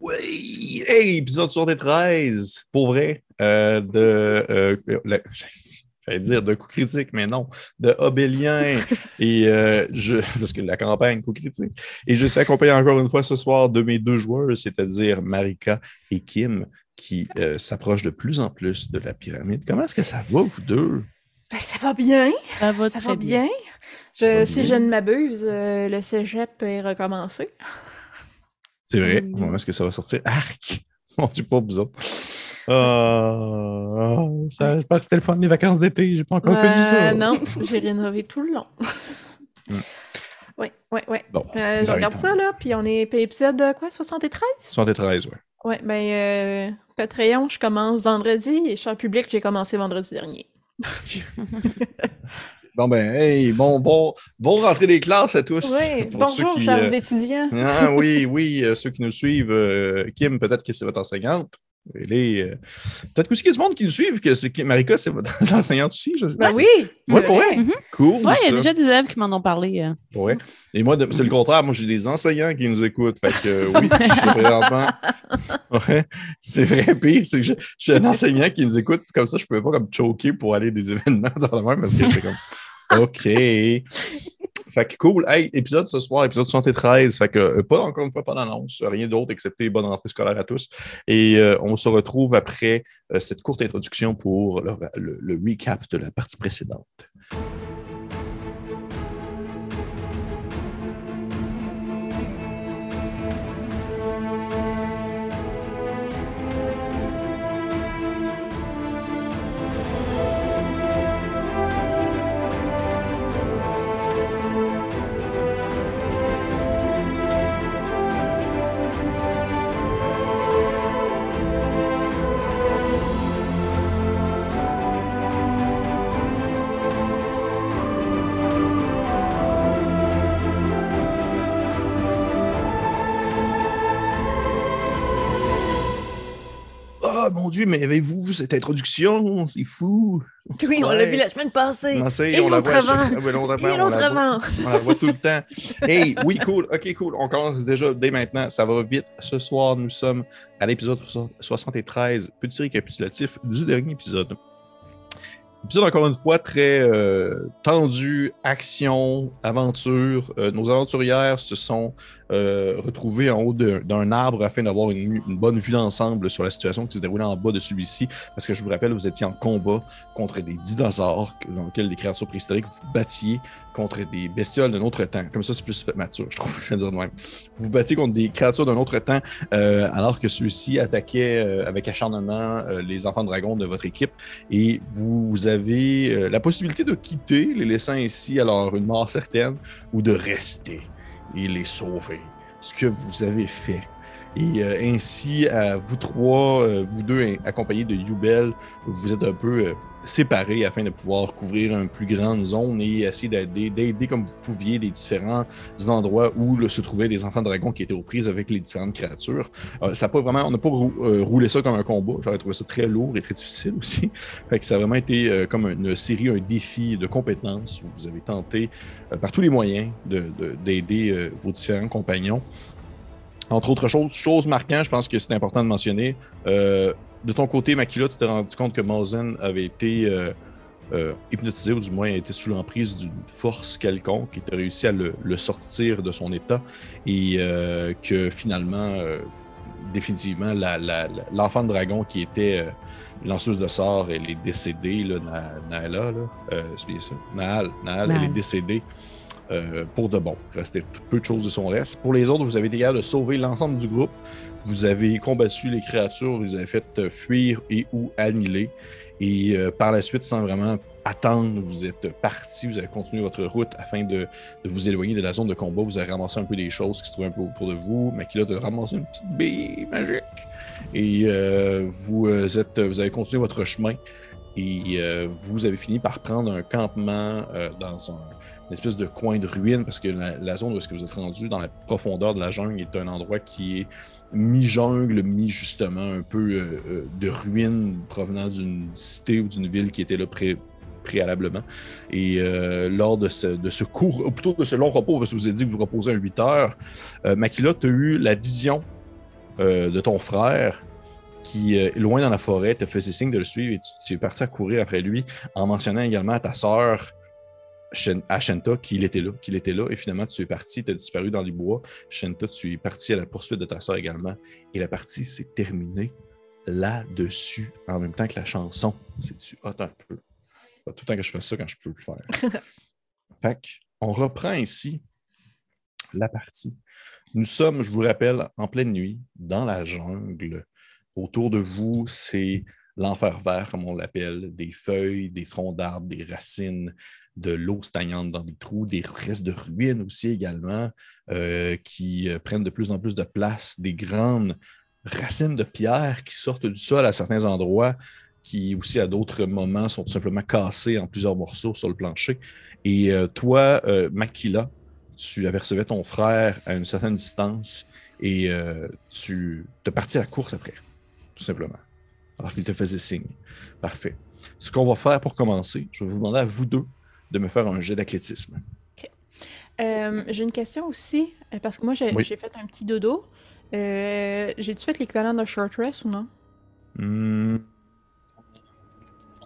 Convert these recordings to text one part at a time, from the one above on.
Oui! Hey, épisode 73, pour vrai, euh, de. Euh, le- J'allais dire de coup critique, mais non, de Obélien. Et euh, je. C'est ce que la campagne, coup critique. Et je suis accompagné encore une fois ce soir de mes deux joueurs, c'est-à-dire Marika et Kim, qui euh, s'approchent de plus en plus de la pyramide. Comment est-ce que ça va, vous deux? Ben, ça va bien, Ça va ça très va bien. Je, va si bien? je ne m'abuse, euh, le cégep est recommencé. C'est vrai. Oui. Comment est-ce que ça va sortir? Arc! Mon Dieu, pas autres. Ah, ça, j'espère que c'était le fun des vacances d'été. J'ai pas encore connu ça. Euh, non, j'ai rénové tout le long. Oui, oui, oui. Bon, Euh, je regarde ça, là, puis on est épisode euh, quoi, 73? 73, ouais. Ouais, ben, euh, Patreon, je commence vendredi, et cher public, j'ai commencé vendredi dernier. Bon, ben, hey, bon, bon, bon rentrée des classes à tous. Oui, bonjour, qui, chers euh, étudiants. Ah oui, oui, euh, ceux qui nous suivent, euh, Kim, peut-être que c'est votre enseignante. Elle est, euh, peut-être aussi qu'il y a du monde qui nous suivent, que c'est Marika, c'est votre enseignante aussi, je sais Ben oui! Ouais, c'est pour vrai. vrai. Cool. Ouais, il y a déjà des élèves qui m'en ont parlé. euh. Ouais. Et moi, c'est le contraire. Moi, j'ai des enseignants qui nous écoutent. Fait que euh, oui, je suis présentement. Ouais. C'est vrai, pire, c'est que je, je suis un enseignant qui nous écoute. Comme ça, je ne pouvais pas comme choquer pour aller à des événements parce que j'étais comme OK. Fait que cool. Hey, épisode ce soir, épisode 73. Fait que euh, pas encore une fois pas d'annonce, rien d'autre excepté bonne rentrée scolaire à tous. Et euh, on se retrouve après euh, cette courte introduction pour le, recap de la partie précédente. Mais avez-vous vu cette introduction? C'est fou! Oui, on l'a vu la semaine passée. Non, Et on la l'autre chaque- avant. Ah, ouais, Et l'autre avant. On la voit tout le temps. Hey, oui, cool. OK, cool. On commence déjà dès maintenant. Ça va vite. Ce soir, nous sommes à l'épisode 73. Petit récapitulatif du dernier épisode. Épisode, encore une fois, très euh, tendu, action, aventure. Euh, nos aventurières se sont euh, retrouvées en haut d'un arbre afin d'avoir une, bonne vue d'ensemble sur la situation qui se déroulait en bas de celui-ci. Parce que je vous rappelle, vous étiez en combat contre des dinosaures, dans lesquels des créatures préhistoriques vous battiez contre des bestioles d'un autre temps. Comme ça, c'est plus mature, je trouve, vais dire de même. Vous battiez contre des créatures d'un autre temps, euh, alors que ceux-ci attaquaient euh, avec acharnement euh, les enfants dragons de votre équipe. Et vous avez la possibilité de quitter, les laissant ainsi alors une mort certaine, ou de rester et les sauver. Ce que vous avez fait. Et euh, ainsi, vous trois, euh, vous deux accompagnés de Yubel, vous êtes un peu euh, séparés afin de pouvoir couvrir une plus grande zone et essayer d'aider, d'aider comme vous pouviez les différents endroits où se trouvaient des enfants dragons qui étaient aux prises avec les différentes créatures. Euh, ça pas vraiment, on n'a pas euh, roulé ça comme un combat. J'aurais trouvé ça très lourd et très difficile aussi. Fait ça a vraiment été euh, comme une série, un défi de compétences où vous avez tenté par tous les moyens de- de- d'aider euh, vos différents compagnons. Entre autres choses, chose marquante, je pense que c'est important de mentionner. De ton côté, Makila, tu t'es rendu compte que Mazen avait été euh, euh, hypnotisé, ou du moins était sous l'emprise d'une force quelconque, et tu as réussi à le, le sortir de son état, et euh, que finalement, définitivement, la- la- la- l'enfant de dragon qui était lanceuse de sorts, elle est décédée, là, Na- Naala, là, c'est bien ça, Naal, Naal, elle est décédée euh, pour de bon. Il restait peu de choses de son reste. Pour les autres, vous avez été capable de sauver l'ensemble du groupe. Vous avez combattu les créatures, vous les avez fait euh, fuir et ou annihiler. Et euh, par la suite, sans vraiment attendre, vous êtes parti, vous avez continué votre route afin de, de vous éloigner de la zone de combat. Vous avez ramassé un peu des choses qui se trouvaient un peu autour de vous. Makila de ramasser une petite bille magique. Et euh, vous, êtes, vous avez continué votre chemin. Et euh, vous avez fini par prendre un campement euh, dans un, une espèce de coin de ruine parce que la, zone où est-ce que vous êtes rendu dans la profondeur de la jungle est un endroit qui est mi-jungle, mi-justement un peu euh, de ruines provenant d'une cité ou d'une ville qui était là pré- préalablement. Et lors de ce, de court, ou plutôt de ce long repos, parce que vous avez dit que vous reposez à 8 heures, Makila, tu as eu la vision de ton frère qui, euh, loin dans la forêt, te faisait signe de le suivre et tu, tu es parti à courir après lui en mentionnant également à ta sœur à Shenta qu'il était là, qu'il était là, et finalement tu es parti, tu as disparu dans les bois. Shenta, tu es parti à la poursuite de ta sœur également, et la partie s'est terminée là-dessus, en même temps que la chanson. C'est-tu hot un peu? Pas tout le temps que je fais ça quand je peux le faire. fait on reprend ici la partie. Nous sommes, je vous rappelle, en pleine nuit, dans la jungle. Autour de vous, c'est l'enfer vert, comme on l'appelle, des feuilles, des troncs d'arbres, des racines, de l'eau stagnante dans des trous, des restes de ruines aussi également, euh, qui euh, prennent de plus en plus de place, des grandes racines de pierre qui sortent du sol à certains endroits, qui aussi à d'autres moments sont tout simplement cassées en plusieurs morceaux sur le plancher. Et euh, toi, Makila, tu apercevais ton frère à une certaine distance et tu te partis à la course après, tout simplement, alors qu'il te faisait signe. Parfait. Ce qu'on va faire pour commencer, je vais vous demander à vous deux de me faire un jet d'athlétisme. Euh, j'ai une question aussi, euh, parce que moi, j'ai Oui. j'ai fait un petit dodo. Euh, J'ai-tu fait l'équivalent d'un short rest ou non? Hmm.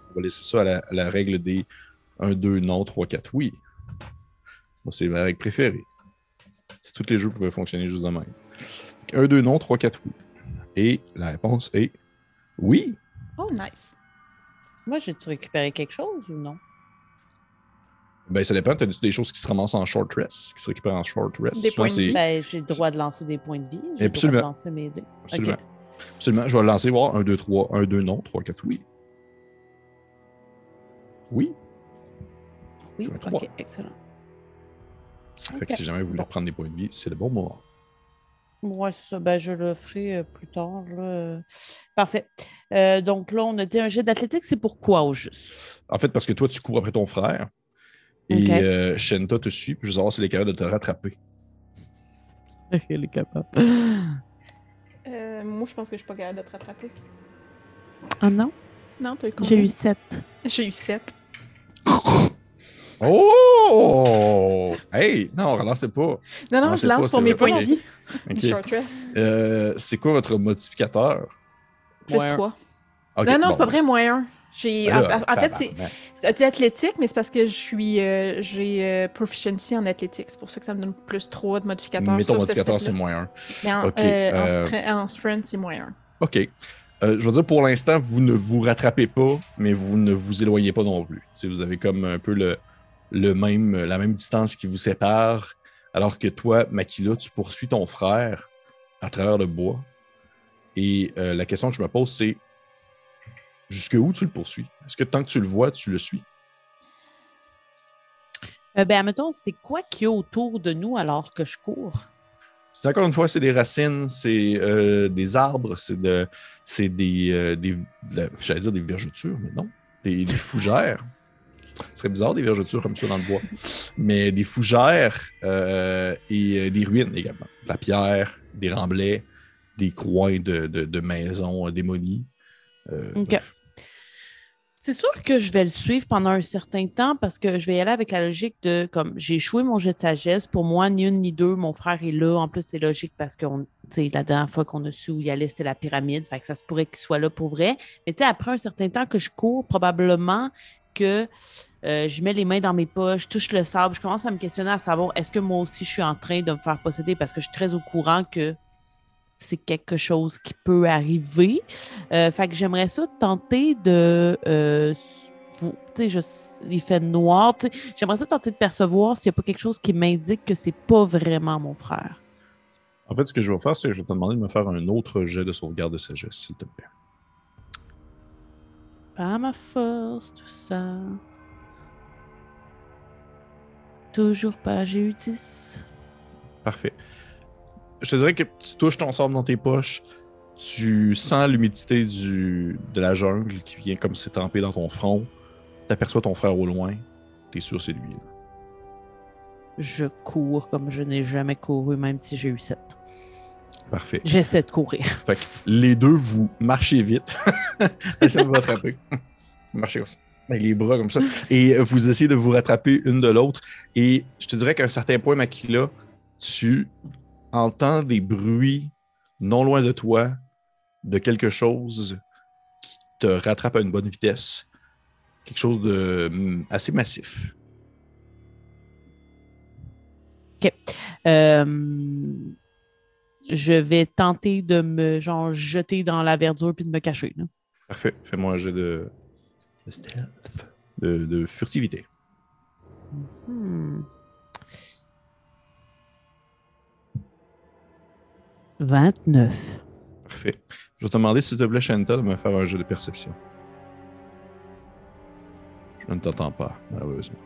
On va laisser ça à la, à la règle des 1, 2, non, 3, 4, oui. Moi, c'est ma règle préférée. Si tous les jeux pouvaient fonctionner juste de même. 1, 2, non, 3, 4, oui. Et la réponse est oui. Oh, nice. Moi, j'ai-tu récupéré quelque chose ou non? Ben, ça dépend. Tu as des choses qui se ramassent en short rest, qui se récupèrent en short rest? Des points de vie. Ben, j'ai le droit de lancer des points de vie. J'ai le droit Absolument. de lancer mes dés. Absolument. Je vais le lancer, voir. 1, 2, 3. 1, 2, non. 3, 4, oui. Oui. Oui, J'ai un trois. ok, excellent. Fait que si jamais vous voulez Bon. reprendre des points de vie, c'est le bon moment. Ouais, c'est ça. Ben, je le ferai euh, plus tard. là. Euh, Parfait. Euh, donc là, on a dit un jet d'athlétique. C'est pourquoi au juste? En fait, parce que toi, tu cours après ton frère. Et Ok. euh, Shenta te suit. Puis je veux savoir si elle est capable de te rattraper. Elle est capable. Euh, moi, je pense que je suis pas capable de te rattraper. Ah non? Non, t'as eu J'ai eu 7. J'ai eu 7. Oh! Hey! Non, relancez pas. Non, non, je lance pas, pour mes points de vie. Ok. Short rest. Euh, c'est quoi votre modificateur? Plus Moins un. 3. Ok, non, non, bon. c'est pas vrai, moins 1. J'ai... Ben en, fait, c'est athlétique, mais c'est parce que je suis euh, j'ai euh, proficiency en athlétique. C'est pour ça que ça me donne plus 3 de modificateur. Mais ton sur ce modificateur, c'est moins un. Mais en, euh, strength, c'est moins 1. OK. Euh, je veux dire, pour l'instant, vous ne vous rattrapez pas, mais vous ne vous éloignez pas non plus. Vous avez comme un peu le, le même, la même distance qui vous sépare, alors que toi, Makila, tu poursuis ton frère à travers le bois. Et euh, la question que je me pose, c'est jusque où tu le poursuis? Est-ce que tant que tu le vois, tu le suis? Euh, ben, admettons, c'est quoi qu'il y a autour de nous alors que je cours? C'est encore une fois, c'est des racines, c'est euh, des arbres, c'est de, c'est des, euh, des de- j'allais dire des vergetures, mais non, des, des fougères. Ce serait bizarre des vergetures comme ça dans le bois, mais des fougères euh, et euh, des ruines également, de la pierre, des remblais, des coins de, de- de maisons euh, démolies. Euh. C'est sûr que je vais le suivre pendant un certain temps parce que je vais y aller avec la logique de comme j'ai échoué mon jet de sagesse. Pour moi, ni une ni deux, mon frère est là. En plus, c'est logique parce que on- la dernière fois qu'on a su où y aller, c'était la pyramide. Fait que ça se pourrait qu'il soit là pour vrai. Mais après un certain temps que je cours, probablement que euh, je mets les mains dans mes poches, je touche le sable, je commence à me questionner à savoir est-ce que moi aussi je suis en train de me faire posséder? Parce que je suis très au courant que c'est quelque chose qui peut arriver. Euh, fait que j'aimerais ça tenter de. euh, tu sais, il fait noir. J'aimerais ça tenter de percevoir s'il n'y a pas quelque chose qui m'indique que c'est pas vraiment mon frère. En fait, ce que je vais faire, c'est que je vais te demander de me faire un autre jet de sauvegarde de sagesse, s'il te plaît. Pas ma force, tout ça. Toujours pas, j'ai eu 10. Parfait. Je te dirais que tu touches ton sable dans tes poches, tu sens l'humidité du, de la jungle qui vient comme s'étamper dans ton front, tu aperçois ton frère au loin, tu es sûr c'est lui. Je cours comme je n'ai jamais couru, même si j'ai eu 7. Parfait. J'essaie de courir. Fait que les deux, vous marchez vite. Essayez de vous rattraper. Marchez comme ça. Avec les bras comme ça. Et vous essayez de vous rattraper une de l'autre. Et je te dirais qu'à un certain point, Makila, tu entends des bruits non loin de toi, de quelque chose qui te rattrape à une bonne vitesse. Quelque chose de hum, assez massif. Euh, je vais tenter de me genre jeter dans la verdure puis de me cacher. là. Parfait. Fais-moi un jet de, de stealth, de, de furtivité. Hmm. 29. Parfait. Je vais te demander, s'il te plaît, Shanta, de me faire un jeu de perception. Je ne t'entends pas, malheureusement.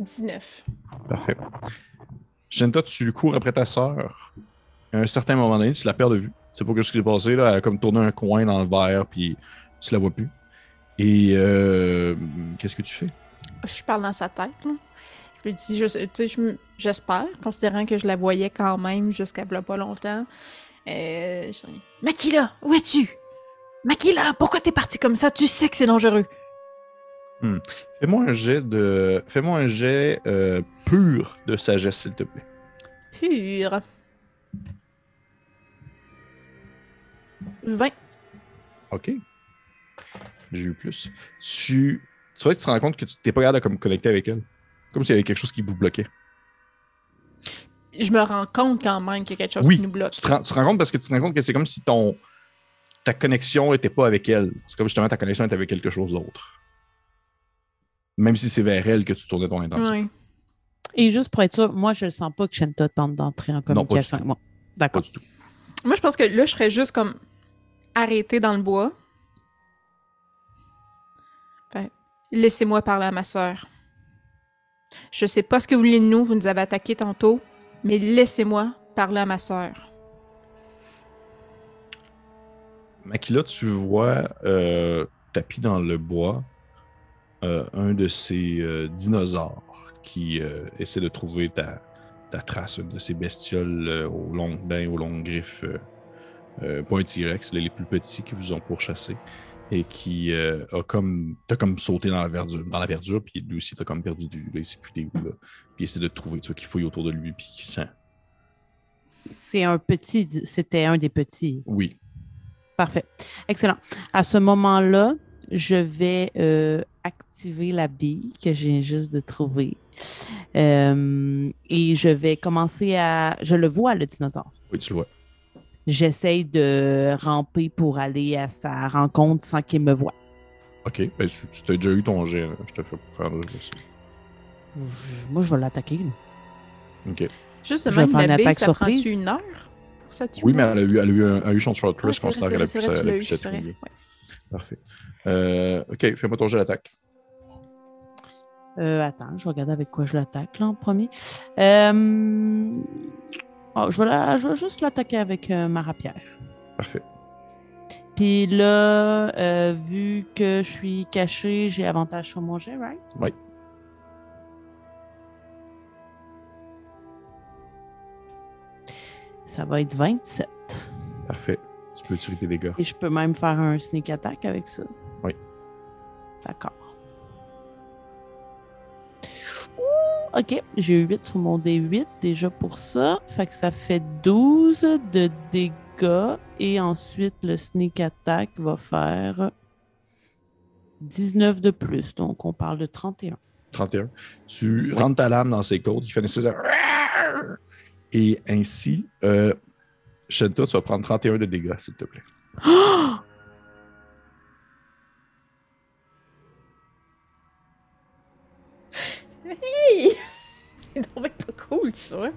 19. Parfait. Shanta, tu cours après ta sœur. À un certain moment donné, tu la perds de vue. C'est pas ce qui s'est passé, là. Elle a comme tourné un coin dans le verre, puis tu la vois plus. Et euh, qu'est-ce que tu fais? Je parle dans sa tête. Là. Je lui dis, je j'espère, considérant que je la voyais quand même jusqu'à pas longtemps. Euh, Makila, où es-tu? Makila, pourquoi t'es parti comme ça? Tu sais que c'est dangereux. Fais-moi un jet de. Fais-moi un jet euh, pur de sagesse, s'il te plaît. Pur. 20. OK. J'ai eu plus. Tu. Tu vois que tu te rends compte que tu t'es pas capable de comme, connecter avec elle. Comme s'il y avait quelque chose qui vous bloquait. Je me rends compte quand même qu'il y a quelque chose Oui, qui nous bloque. Tu te, rends, tu te rends compte parce que tu te rends compte que c'est comme si ton ta connexion était pas avec elle. C'est comme justement ta connexion était avec quelque chose d'autre. Même si c'est vers elle que tu tournais ton intention. Et juste pour être sûr, moi, je ne sens pas que Shenta tente d'entrer en pas du communication tout. avec moi. Pas D'accord. du tout. Moi, je pense que là, je serais juste comme arrêtée dans le bois. Laissez-moi parler à ma sœur. Je sais pas ce que vous voulez de nous, vous nous avez attaqué tantôt, mais laissez-moi parler à ma sœur. Makila, tu vois euh, tapis dans le bois un de ces euh, dinosaures qui euh, essaie de trouver ta, ta trace, une de ces bestioles euh, aux longues dents, aux longues griffes, euh, euh, pas un T-Rex, les plus petits qui vous ont pourchassé et qui euh, a comme t'as comme sauté dans la verdure, dans la verdure, puis lui aussi t'as comme perdu de vue, il sait plus t'es où là, puis il essaie de trouver, tu vois, qu'il fouille autour de lui puis qu'il sent. C'est un petit, c'était un des petits. Oui, Parfait. Excellent. À ce moment-là, je vais euh, activer la bille que viens juste de trouver. Euh, et je vais commencer à. Je le vois, le dinosaure. oui tu le vois. J'essaye de ramper pour aller à sa rencontre sans qu'il me voie. Ok, ben tu tu t'as déjà eu ton jet, là. je te fais pour faire le jet. Je- Moi, je vais l'attaquer. là. Ok. Juste Je vais faire une attaque ça prend surprise. une heure pour ça? Oui, mais elle a eu, elle a eu, un, elle a eu son short Ouais, rest, c'est qu'elle a pu Parfait. Euh, ok, fais-moi ton jet d'attaque. Euh, attends, je vais regarder avec quoi je l'attaque là en premier. Euh, oh, je, vais la- je vais juste l'attaquer avec ma rapière. Parfait. Puis là, vu que je suis caché, j'ai avantage sur mon jet, right? Oui. Ça va être 27. Parfait. Tu peux tirer tes dégâts. Et je peux même faire un sneak attack avec ça. Oui. D'accord. OK, j'ai eu 8 sur mon D8 déjà pour ça. Fait que ça fait 12 de dégâts. Et ensuite, le sneak attack va faire 19 de plus. Donc, on parle de 31. 31. Tu rentres ta lame dans ses côtes, il fait une espèce de. Et ainsi, euh, Shenta, tu vas prendre 31 de dégâts, s'il te plaît. Hey! C'est pas cool, ça.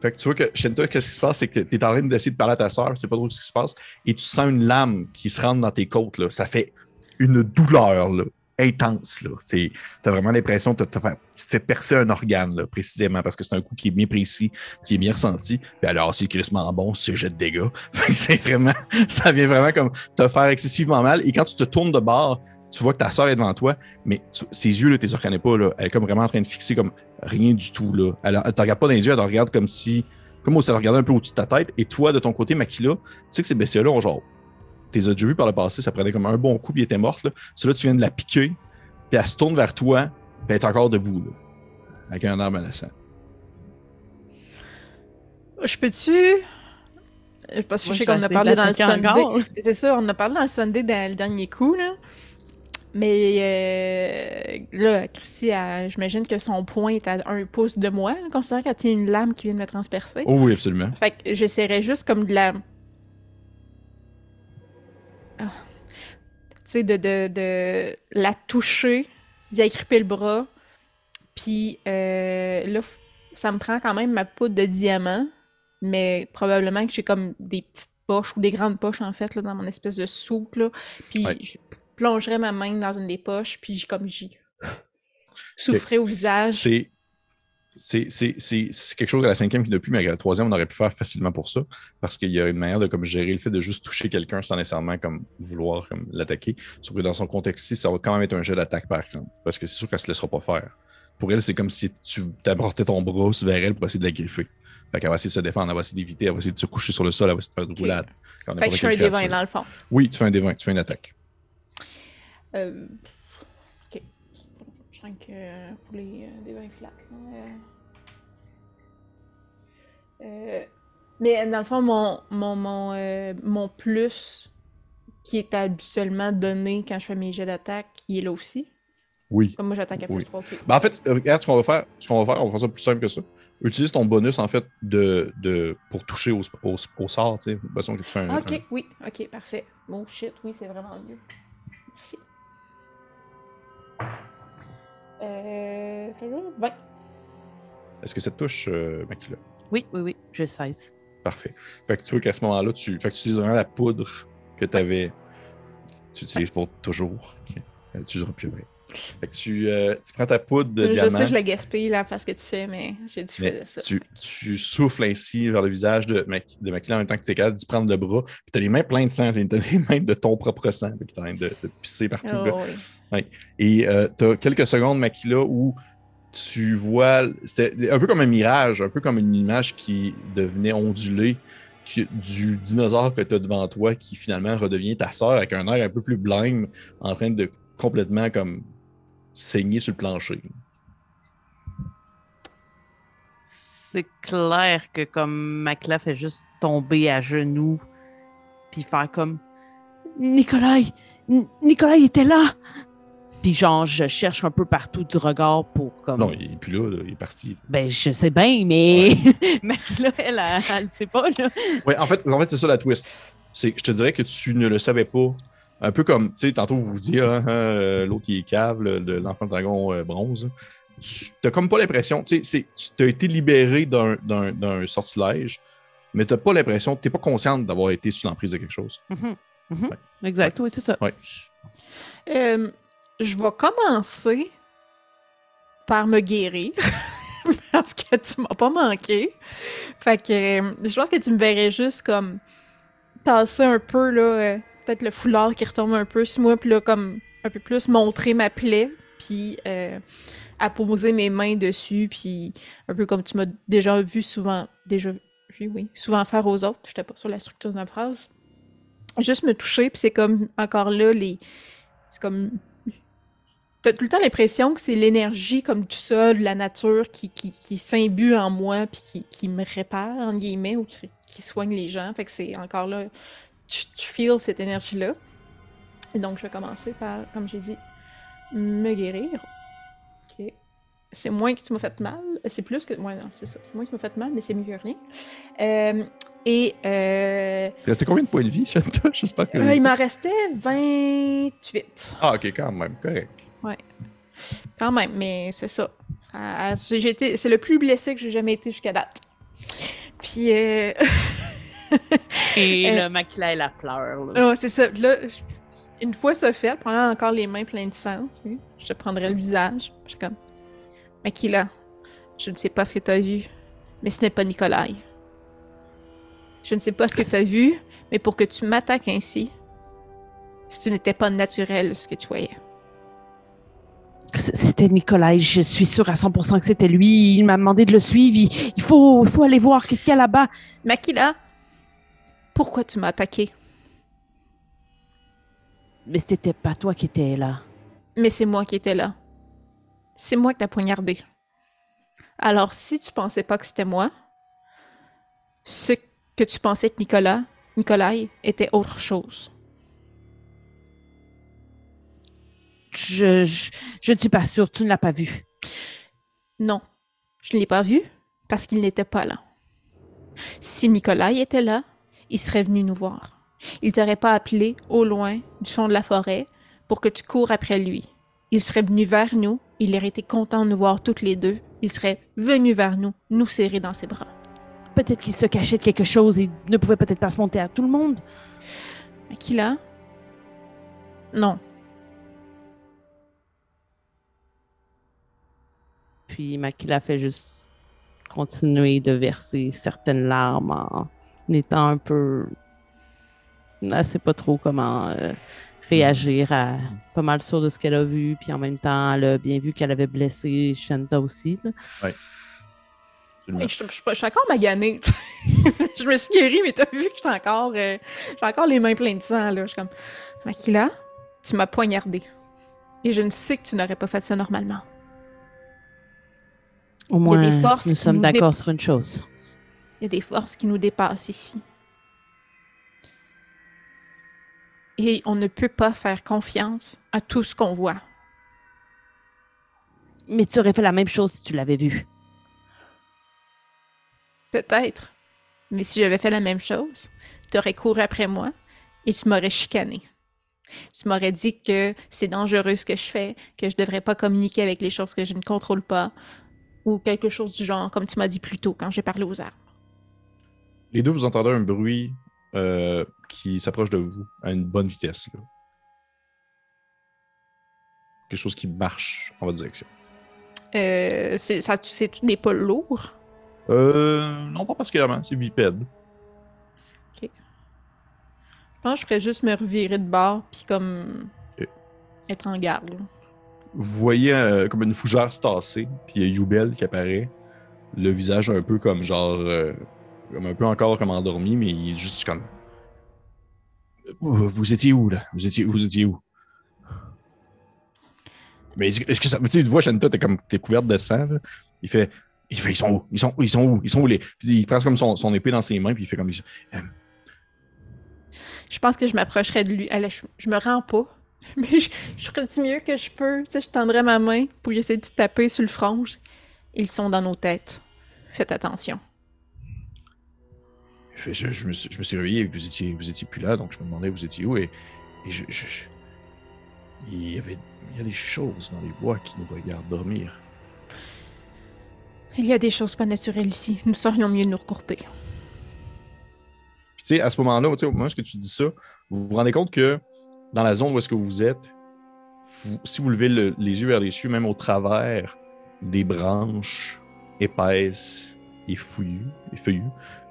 Fait que tu vois que Shenta, qu'est-ce qui se passe? C'est que tu es en train d'essayer de parler à ta soeur, tu sais pas trop ce qui se passe, et tu sens une lame qui se rentre dans tes côtes. Là. Ça fait une douleur là, intense. Tu as vraiment l'impression que tu te fais percer un organe, là, précisément, parce que c'est un coup qui est bien précis, qui est bien ressenti. Puis alors, c'est crissement bon, c'est jet de dégâts. C'est vraiment, ça vient vraiment comme te faire excessivement mal. Et quand tu te tournes de bord, tu vois que ta soeur est devant toi, mais ses yeux, là, tu les reconnais pas. Là. Elle est comme vraiment en train de fixer comme rien du tout. Là. Elle, elle te regarde pas dans les yeux, elle te regarde comme si. Comme si elle regardait un peu au-dessus de ta tête. Et toi, de ton côté, Makila, tu sais que ces bestioles-là ont genre. Tu les as déjà vus par le passé, ça prenait comme un bon coup, puis elle était morte. Là. Celle-là, tu viens de la piquer, puis elle se tourne vers toi, puis elle est encore debout, là, avec un air menaçant. Je peux-tu? Parce que Moi, je sais qu'on a parlé dans le Sunday. C'est ça, on a parlé dans le Sunday dans le dernier coup, là. Mais euh, là, Christy, j'imagine que son point est à un pouce de moi, considérant qu'elle tient une lame qui vient de me transpercer. Oh oui, absolument. Fait que j'essaierais juste comme de la. Tu sais, de, de, de la toucher, d'y agripper le bras. Puis euh, là, ça me prend quand même ma poudre de diamant. Mais probablement que j'ai comme des petites poches ou des grandes poches en fait, là, dans mon espèce de soute. Là. Puis Ouais. je plongerais ma main dans une des poches, puis comme j'y souffrais au visage. C'est. C'est quelque chose à la cinquième qui n'a plus, mais à la troisième, on aurait pu faire facilement pour ça. Parce qu'il y a une manière de comme, gérer le fait de juste toucher quelqu'un sans nécessairement comme, vouloir comme, l'attaquer. Sauf que dans son contexte-ci, ça va quand même être un jeu d'attaque, par exemple. Parce que c'est sûr qu'elle ne se laissera pas faire. Pour elle, c'est comme si tu t'apportais ton bras vers elle pour essayer de la griffer. Fait qu'elle va essayer de se défendre, elle va essayer d'éviter, elle va essayer de se coucher sur le sol, elle va essayer de faire de Ok. roulade. Quand Fait que je suis un n'importe quelle des 20 créature. dans le fond. Oui, tu fais un 20, tu fais une attaque. Euh. Que euh, pour les euh, des 20 flaques. là, euh, mais dans le fond, mon, mon, mon, mon plus qui est habituellement donné quand je fais mes jets d'attaque, il est là aussi. Oui. Comme moi, j'attaque à plus Oui. 3. ok. Ben, en fait, regarde ce qu'on va faire. Ce qu'on va faire, on va faire ça plus simple que ça. Utilise ton bonus, en fait, de, de, pour toucher au, au, au sort, tu sais. De façon que tu fais un. Ok, un- oui, ok, parfait. Bon shit, oui, c'est vraiment mieux. Merci. Euh. 20. Est-ce que ça te touche, euh, Makila? Oui, oui, oui, je 16. Parfait. Fait que tu vois qu'à ce moment-là, tu, fait que tu utilises vraiment la poudre que tu avais. Tu utilises pour toujours. Euh, Tu n'useras plus après. Fait que tu, euh, tu prends ta poudre de je diamant. sais, je le gaspille là parce que tu fais, mais j'ai je Mais faisais ça. tu, tu souffles ainsi vers le visage de, de Makila en même temps que tu es capable de prendre le bras. Puis tu as les mains pleines de sang, tu as les mains de ton propre sang, puis tu es en train de, de pisser partout. Oh, là. oui. Et tu as quelques secondes, Makila, où tu vois. C'était un peu comme un mirage, un peu comme une image qui devenait ondulée du dinosaure que tu as devant toi qui finalement redevient ta sœur avec un air un peu plus blême, en train de complètement comme saigner sur le plancher. C'est clair que comme Macla fait juste tomber à genoux, puis faire comme Nicolas, N- Nicolas il était là. Puis genre je cherche un peu partout du regard pour comme Non, il est plus là, là, il est parti. ben je sais bien mais Macla elle, elle, elle le sait pas là. Ouais, en fait, en fait c'est ça la twist. C'est, je te dirais que tu ne le savais pas. Un peu comme, tu sais, tantôt vous vous dites, ah, ah, euh, l'autre qui est cave, le- le- l'enfant dragon euh, bronze. Tu n'as comme pas l'impression, tu sais, c'est- tu as été libéré d'un, sortilège, mais tu n'as pas l'impression, tu n'es pas consciente d'avoir été sous l'emprise de quelque chose. Ouais. Exact, oui, c'est ça. Ouais. Euh, je vais commencer par me guérir. parce que tu m'as pas manqué. Fait que je pense que tu me verrais juste comme tasser un peu, là, peut-être le foulard qui retombe un peu sur moi, puis là, comme un peu plus montrer ma plaie, puis euh, apposer mes mains dessus, puis un peu comme tu m'as déjà vu souvent, déjà vu, oui, souvent faire aux autres. J'étais pas sur la structure de ma phrase. Juste me toucher, puis c'est comme, encore là, les... C'est comme T'as tout le temps l'impression que c'est l'énergie comme du sol, la nature qui, qui, qui s'imbue en moi puis qui, qui me répare, en guillemets, ou qui, qui soigne les gens. Fait que c'est encore là, tu, tu feels cette énergie-là. Et donc, je vais commencer par, comme j'ai dit, me guérir. Ok. C'est moins que tu m'as fait mal. C'est plus que. Ouais, non, c'est ça. C'est moins que tu m'as fait mal, mais c'est mieux que rien. Euh, et. Euh, Il restait combien de points de vie, sur toi? J'espère que. euh, il m'en restait 28. Ah, ok, quand même, correct. Quand même, mais c'est ça. C'est le plus blessé que j'ai jamais été jusqu'à date. Puis, euh... Et Euh, le Macla, elle a pleure. oh, c'est ça. Là, je- une fois ça fait, pendant encore les mains pleines de sang, tu sais, je te prendrai le visage. Je suis comme, Makila, je ne sais pas ce que tu as vu, mais ce n'est pas Nikolai. Je ne sais pas ce que tu as vu, mais pour que tu m'attaques ainsi, ce n'était pas naturel ce que tu voyais. C'était Nicolas, je suis sûre à 100% que c'était lui. Il m'a demandé de le suivre. Il, il faut, il faut aller voir qu'est-ce qu'il y a là-bas. Makila, pourquoi tu m'as attaqué? Mais c'était pas toi qui étais là. Mais c'est moi qui étais là. C'est moi qui t'ai poignardé. Alors, si tu pensais pas que c'était moi, ce que tu pensais que Nicolas, Nikolai était autre chose. Je, je, je ne suis pas sûre, tu ne l'as pas vu. Non, je ne l'ai pas vu parce qu'il n'était pas là. Si Nikolai était là, il serait venu nous voir. Il t'aurait pas appelé au loin du fond de la forêt pour que tu cours après lui. Il serait venu vers nous, il aurait été content de nous voir toutes les deux. Il serait venu vers nous, nous serrer dans ses bras. Peut-être qu'il se cachait de quelque chose et ne pouvait peut-être pas se monter à tout le monde. Aquila? Non. Puis Makila fait juste continuer de verser certaines larmes en étant un peu. Elle sait pas trop comment euh, réagir à pas mal sûr de ce qu'elle a vu. Puis en même temps, elle a bien vu qu'elle avait blessé Shanta aussi. là. Hey, je, je- je suis encore maganée. je me suis guérie, mais t'as vu que j'étais encore. euh, j'ai encore les mains pleines de sang, là. Je suis comme. Makila, tu m'as poignardé. Et je ne sais que tu n'aurais pas fait ça normalement. Au moins, des forces nous sommes d'accord sur une chose. Il y a des forces qui nous dépassent ici. Et on ne peut pas faire confiance à tout ce qu'on voit. Mais tu aurais fait la même chose si tu l'avais vu. Peut-être. Mais si j'avais fait la même chose, tu aurais couru après moi et tu m'aurais chicané. Tu m'aurais dit que c'est dangereux ce que je fais, que je devrais pas communiquer avec les choses que je ne contrôle pas, ou quelque chose du genre, comme tu m'as dit plus tôt quand j'ai parlé aux arbres. Les deux, vous entendez un bruit euh, qui s'approche de vous à une bonne vitesse. là. Quelque chose qui marche en votre direction. Euh, c'est ça, c'est tout des pas lourds? Euh, non, pas particulièrement, c'est bipède. Je pense que je ferais juste me revirer de bord, puis comme Ok. être en garde. là. Vous voyez euh, comme une fougère se tasser, puis il y a Youbel qui apparaît. Le visage un peu comme genre. Comme un peu encore comme endormi, mais il est juste comme. Vous, étiez où, là? Vous étiez, vous étiez où? Mais est-ce que- ça. Tu sais, tu vois, Shanta, t'es comme. T'es couverte de sang, là. Il fait. Il fait, ils sont où? Ils sont, ils sont où? Ils sont où les. Puis il prend comme son, son épée dans ses mains, puis il fait comme. Je pense que je m'approcherais de lui. Allez, je, je me rends pas, mais je, je ferais du mieux que je peux. Tu sais, je tendrais ma main pour essayer de taper sur le front. Ils sont dans nos têtes. Faites attention. Je, je me suis, je me suis réveillé et vous étiez, vous étiez plus là, donc je me demandais vous étiez où et, et je, je- je- il y avait il y a des choses dans les bois qui nous regardent dormir. Il y a des choses pas naturelles ici. Nous serions mieux de nous recouper. Puis tu sais, à ce moment-là, au moment où tu dis ça, vous vous rendez compte que dans la zone où est-ce que vous êtes, vous- si vous levez le- les yeux vers les cieux, même au travers des branches épaisses et fouillues, et feuillues,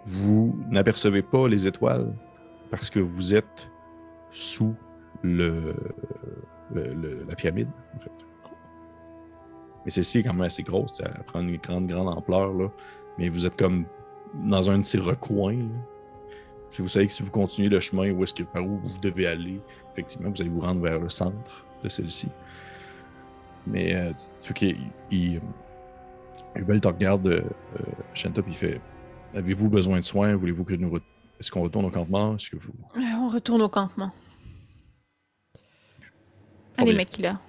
vous n'apercevez pas les étoiles parce que vous êtes sous le, la pyramide. Mais celle-ci est quand même assez grosse, ça prend une grande, grande ampleur, là. Mais vous êtes comme dans un de ces recoins, vous savez que si vous continuez le chemin où est-ce que par où vous devez aller, effectivement, vous allez vous rendre vers le centre de celle-ci. Mais euh, tu vois qu'il il, euh, Hubel te regarde, euh, puis il fait Avez-vous besoin de soins? Voulez-vous que nous. re- Est-ce qu'on retourne au campement? Est-ce que vous. Euh, On retourne au campement. Allez, bien. Makila.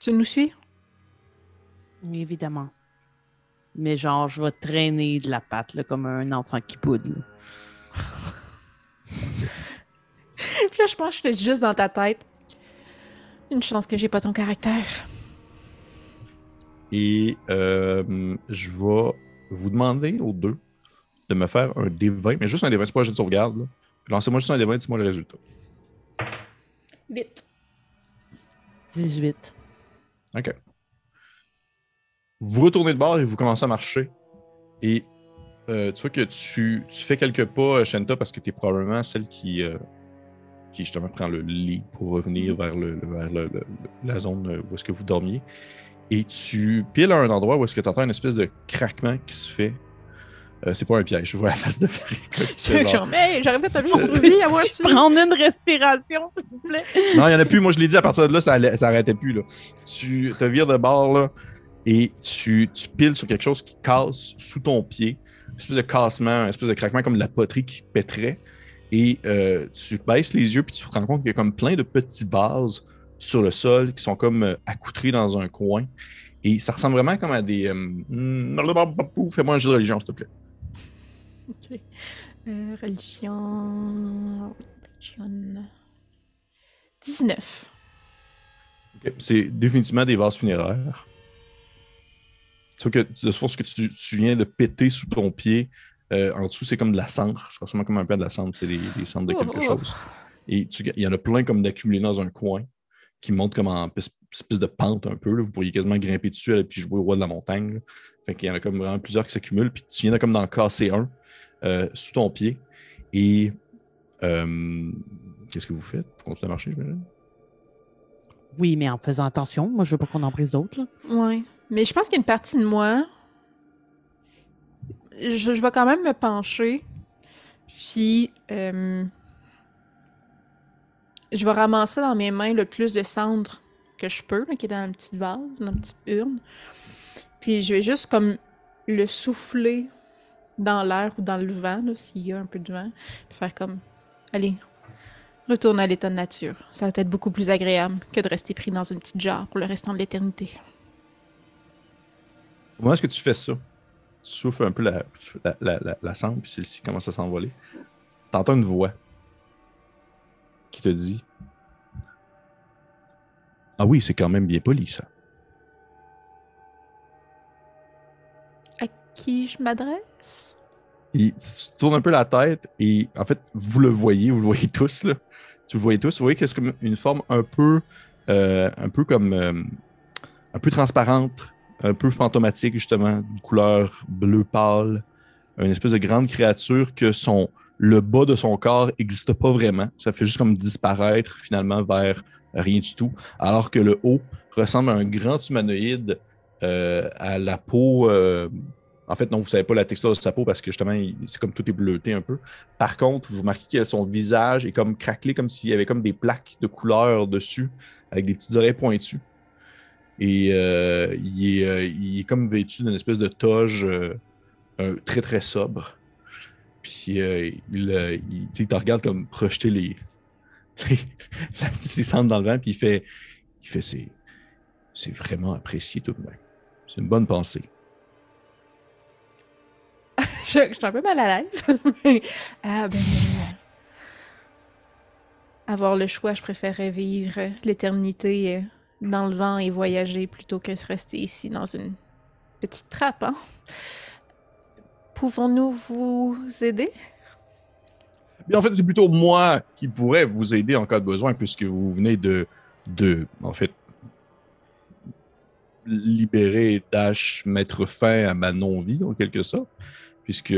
Tu nous suis? Évidemment. Mais genre, je vais traîner de la patte, là, comme un enfant qui là. Puis là, je pense que je suis juste dans ta tête. Une chance que j'ai pas ton caractère. Et euh, je vais vous demander aux deux de me faire un D20, mais juste un D20, c'est pas un jeu de sauvegarde. là. Lancez-moi juste un D20, dis-moi le résultat. Vite. 18. OK. Vous retournez de bord et vous commencez à marcher. Et euh, tu vois que tu, tu fais quelques pas, euh, Shanta, parce que tu es probablement celle qui, euh, qui justement prend le lit pour revenir vers, le, le- vers le- le- la zone où est-ce que vous dormiez. Et tu piles à un endroit où est-ce que tu entends une espèce de craquement qui se fait. Euh, c'est pas un piège, je vois la face de Farika. C'est genre- j'aurais fait un jour survie à moi aussi. prendre une respiration, s'il vous plaît? Non, il n'y en a plus. Moi, je l'ai dit, à partir de là, ça, allait- ça arrêtait plus. Là. Tu te vires de bord là, et tu, tu piles sur quelque chose qui casse sous ton pied. une espèce de cassement, une espèce de craquement comme de la poterie qui pèterait. Et euh, tu baisses les yeux, puis tu te rends compte qu'il y a comme plein de petits vases sur le sol qui sont comme euh, accoutrés dans un coin. Et ça ressemble vraiment comme à des. euh, Fais-moi un jeu de religion, s'il te plaît. Ok. Euh, religion. religion. 19. Ok, C'est définitivement des vases funéraires. Sauf que de ce que tu, tu viens de péter sous ton pied, euh, en dessous, c'est comme de la cendre. Ça ressemble comme un peu à de la cendre. C'est des, des cendres de quelque Oh. chose. Et tu- il y en a plein comme d'accumulés dans un coin qui montent comme en espèce de pente un peu. là. Vous pourriez quasiment grimper dessus et puis jouer au roi de la montagne. là. Fait qu'il y en a comme vraiment plusieurs qui s'accumulent. Puis tu viens de comme d'en casser un euh, sous ton pied. Et euh, qu'est-ce que vous faites? Vous continuez à marcher, j'imagine? Oui, mais en faisant attention. Moi, je veux pas qu'on en brise d'autres. là. Ouais. Mais je pense qu'il y a une partie de moi. Je, je vais quand même me pencher. Puis. euh, je vais ramasser dans mes mains le plus de cendres que je peux, qui est dans une petite vase, dans une petite urne. Puis je vais juste comme le souffler dans l'air ou dans le vent, s'il y a un peu de vent. Puis faire comme. Allez, retourne à l'état de nature. Ça va être beaucoup plus agréable que de rester pris dans une petite jarre pour le restant de l'éternité. Au moment où tu fais ça, tu souffles un peu la, la, la cendre, puis celle-ci commence à s'envoler. T'entends une voix qui te dit Ah oui, c'est quand même bien poli, ça. À qui je m'adresse? Et tu tournes un peu la tête et en fait, vous le voyez, vous le voyez tous, là. Tu le voyez tous. Vous voyez que c'est comme une forme un peu, euh, un peu comme, euh, un peu transparente, un peu fantomatique, justement, d'une couleur bleu pâle. Une espèce de grande créature que son, le bas de son corps n'existe pas vraiment. Ça fait juste comme disparaître finalement vers rien du tout. Alors que le haut ressemble à un grand humanoïde euh, à la peau. euh, en fait, non, vous ne savez pas la texture de sa peau parce que justement, c'est comme tout est bleuté un peu. Par contre, vous remarquez que son visage est comme craquelé, comme s'il y avait comme des plaques de couleur dessus, avec des petites oreilles pointues. Et euh, il, est, comme vêtu d'une espèce de toge très très sobre. Puis euh, il, euh, il, te regarde comme projeter les, les ses cendres dans le vent, puis il fait, il fait c'est, c'est vraiment apprécié tout de même. C'est une bonne pensée. Je, suis un peu mal à l'aise. ah ben. euh, Avoir le choix, je préférerais vivre l'éternité euh, dans le vent et voyager plutôt que de rester ici dans une petite trappe. Hein? Pouvons-nous vous aider? Mais en fait, c'est plutôt moi qui pourrais vous aider en cas de besoin, puisque vous venez de, de en fait, libérer, dash, mettre fin à ma non-vie, en quelque sorte. Puisque,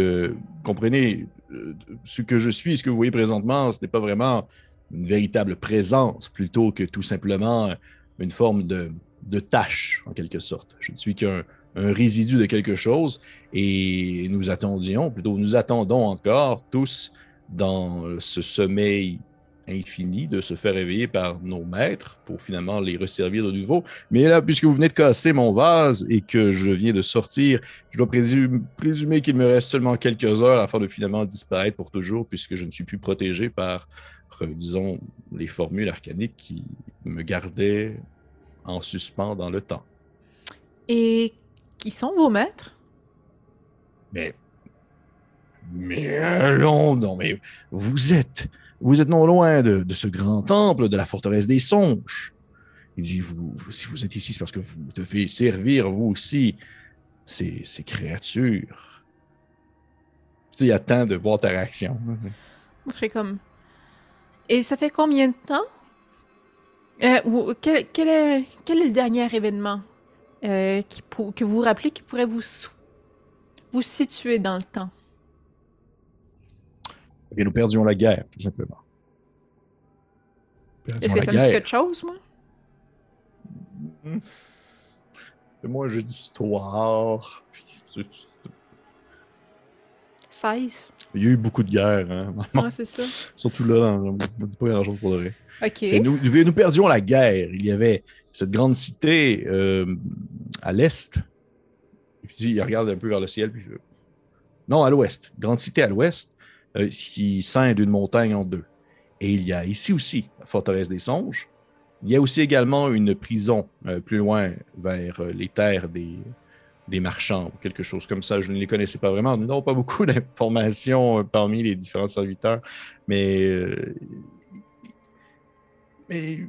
comprenez, euh, ce que je suis, ce que vous voyez présentement, ce n'est pas vraiment une véritable présence, plutôt que tout simplement une forme de, de tâche, en quelque sorte. Je ne suis qu'un un résidu de quelque chose, et nous attendions, plutôt nous attendons encore tous dans ce sommeil infini de se faire réveiller par nos maîtres pour finalement les resservir de nouveau. Mais là, puisque vous venez de casser mon vase et que je viens de sortir, je dois présumer, présumer qu'il me reste seulement quelques heures afin de finalement disparaître pour toujours, puisque je ne suis plus protégé par, euh, disons, les formules arcaniques qui me gardaient en suspens dans le temps. Qui sont vos maîtres? Mais. Mais allons, non, mais vous êtes. Vous êtes non loin de, de ce grand temple de la forteresse des songes. Il dit vous, si vous êtes ici, c'est parce que vous devez servir, vous aussi, ces, ces créatures. Tu sais, il attend de voir ta réaction. Je fais comme. Et ça fait combien de temps? Euh, quel, quel est, quel est le dernier événement? Euh, qui pour- que vous vous rappelez qui pourrait vous, vous situer dans le temps? Et nous perdions la guerre, tout simplement. Est-ce que ça la me dit guerre. quelque chose, moi? Hmm. Fais-moi un jeu d'histoire. puis tu- tu- 16. Il y a eu beaucoup de guerres, hein. Ouais, c'est ça. Surtout là, on ne dit pas grand-chose pour le vrai. Ok. Et nous, perdions la guerre. Il y avait cette grande cité euh, à l'est. Il regarde un peu vers le ciel, puis Non, à l'ouest. Grande cité à l'ouest, euh, qui scinde une montagne en deux. Et il y a ici aussi la forteresse des songes. Il y a aussi également une prison euh, plus loin vers les terres des, des marchands ou quelque chose comme ça. Je ne les connaissais pas vraiment. Nous n'avons pas beaucoup d'informations parmi les différents serviteurs, mais. Mais.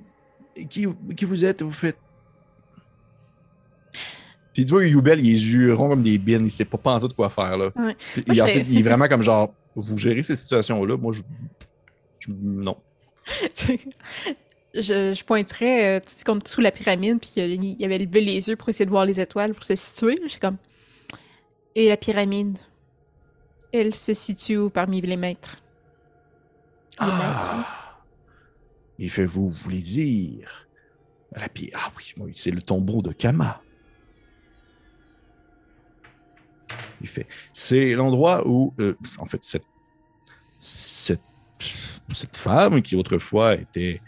Qui, qui vous êtes, vous faites? Puis tu vois, Youbel, il est ronds comme des bines, il sait pas, pas en tout quoi faire. Là. Ouais. Puis, Moi, il, fait, est vraiment comme genre, vous gérez cette situation-là, moi je. je- non. je, je pointerais euh, tout comme sous la pyramide, puis il, il avait levé les yeux pour essayer de voir les étoiles pour se situer. Je suis comme. Et la pyramide, elle se situe où parmi les maîtres? Les maîtres, hein? Il fait, vous voulez dire? La pi- Ah oui, c'est le tombeau de Kama. Il fait, c'est l'endroit où, euh, en fait, cette, cette, cette femme qui autrefois était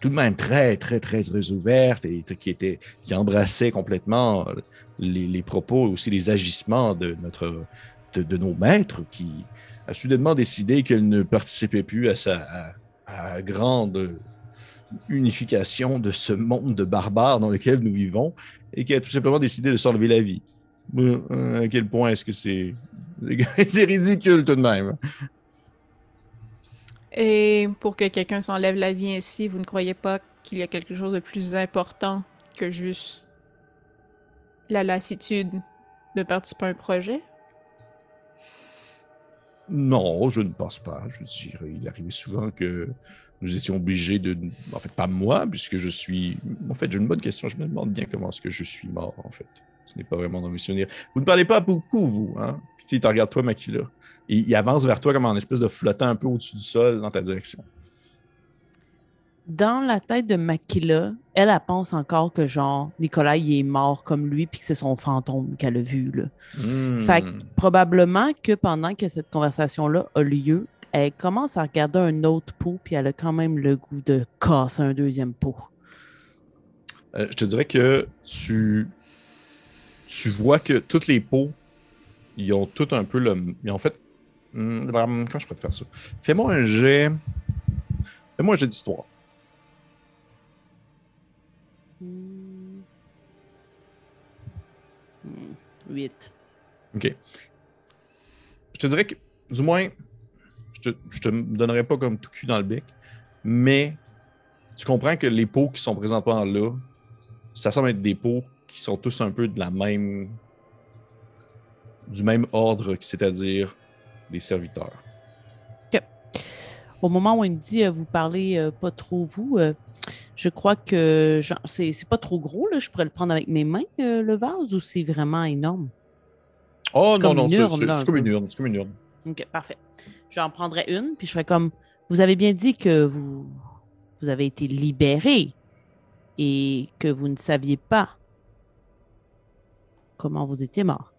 tout de même très, très, très, très ouverte et qui, était, qui embrassait complètement les, propos et aussi les agissements de, notre, de, nos maîtres, qui a soudainement décidé qu'elle ne participait plus à sa, grande unification de ce monde de barbares dans lequel nous vivons et qui a tout simplement décidé de s'enlever la vie. Euh, à quel point est-ce que c'est. C'est ridicule tout de même. Et pour que quelqu'un s'enlève la vie ainsi, vous ne croyez pas qu'il y a quelque chose de plus important que juste la lassitude de participer à un projet? Non, je ne pense pas. Je dirais, il arrivait souvent que nous étions obligés de. En fait, pas moi, puisque je suis. En fait, j'ai une bonne question. Je me demande bien comment est-ce que je suis mort, en fait. Ce n'est pas vraiment dans mes souvenirs. Vous ne parlez pas beaucoup, vous, hein? Puis tu sais, il te regarde toi, Makila. Et il avance vers toi comme en espèce de flottant un peu au-dessus du sol dans ta direction. Dans la tête de Makila, elle, elle pense encore que genre Nicolas il est mort comme lui puis que c'est son fantôme qu'elle a vu là. Hmm. Fait que probablement que pendant que cette conversation-là a lieu, elle commence à regarder un autre pot puis elle a quand même le goût de casser un deuxième pot. Euh, je te dirais que tu, tu vois que toutes les peaux, ils ont tout un peu le. Ils ont fait. Hmm, Comment je pourrais te faire ça? Fais-moi un jet. Fais-moi un jet d'histoire. Hmm. Hmm, Huit. OK. Je te dirais que, du moins, je te, je te donnerai pas comme tout cul dans le bec, mais tu comprends que les pots qui sont présentement là, ça semble être des pots qui sont tous un peu de la même. du même ordre, c'est-à-dire des serviteurs. Au moment où il me dit euh, vous parlez euh, pas trop vous, euh, je crois que c'est pas trop gros, là. je pourrais le prendre avec mes mains, le vase, ou c'est vraiment énorme? Oh non, non, c'est comme une urne, c'est comme une urne. Ok, parfait. J'en prendrais une, puis je ferais comme vous avez bien dit que vous, vous avez été libéré et que vous ne saviez pas comment vous étiez mort.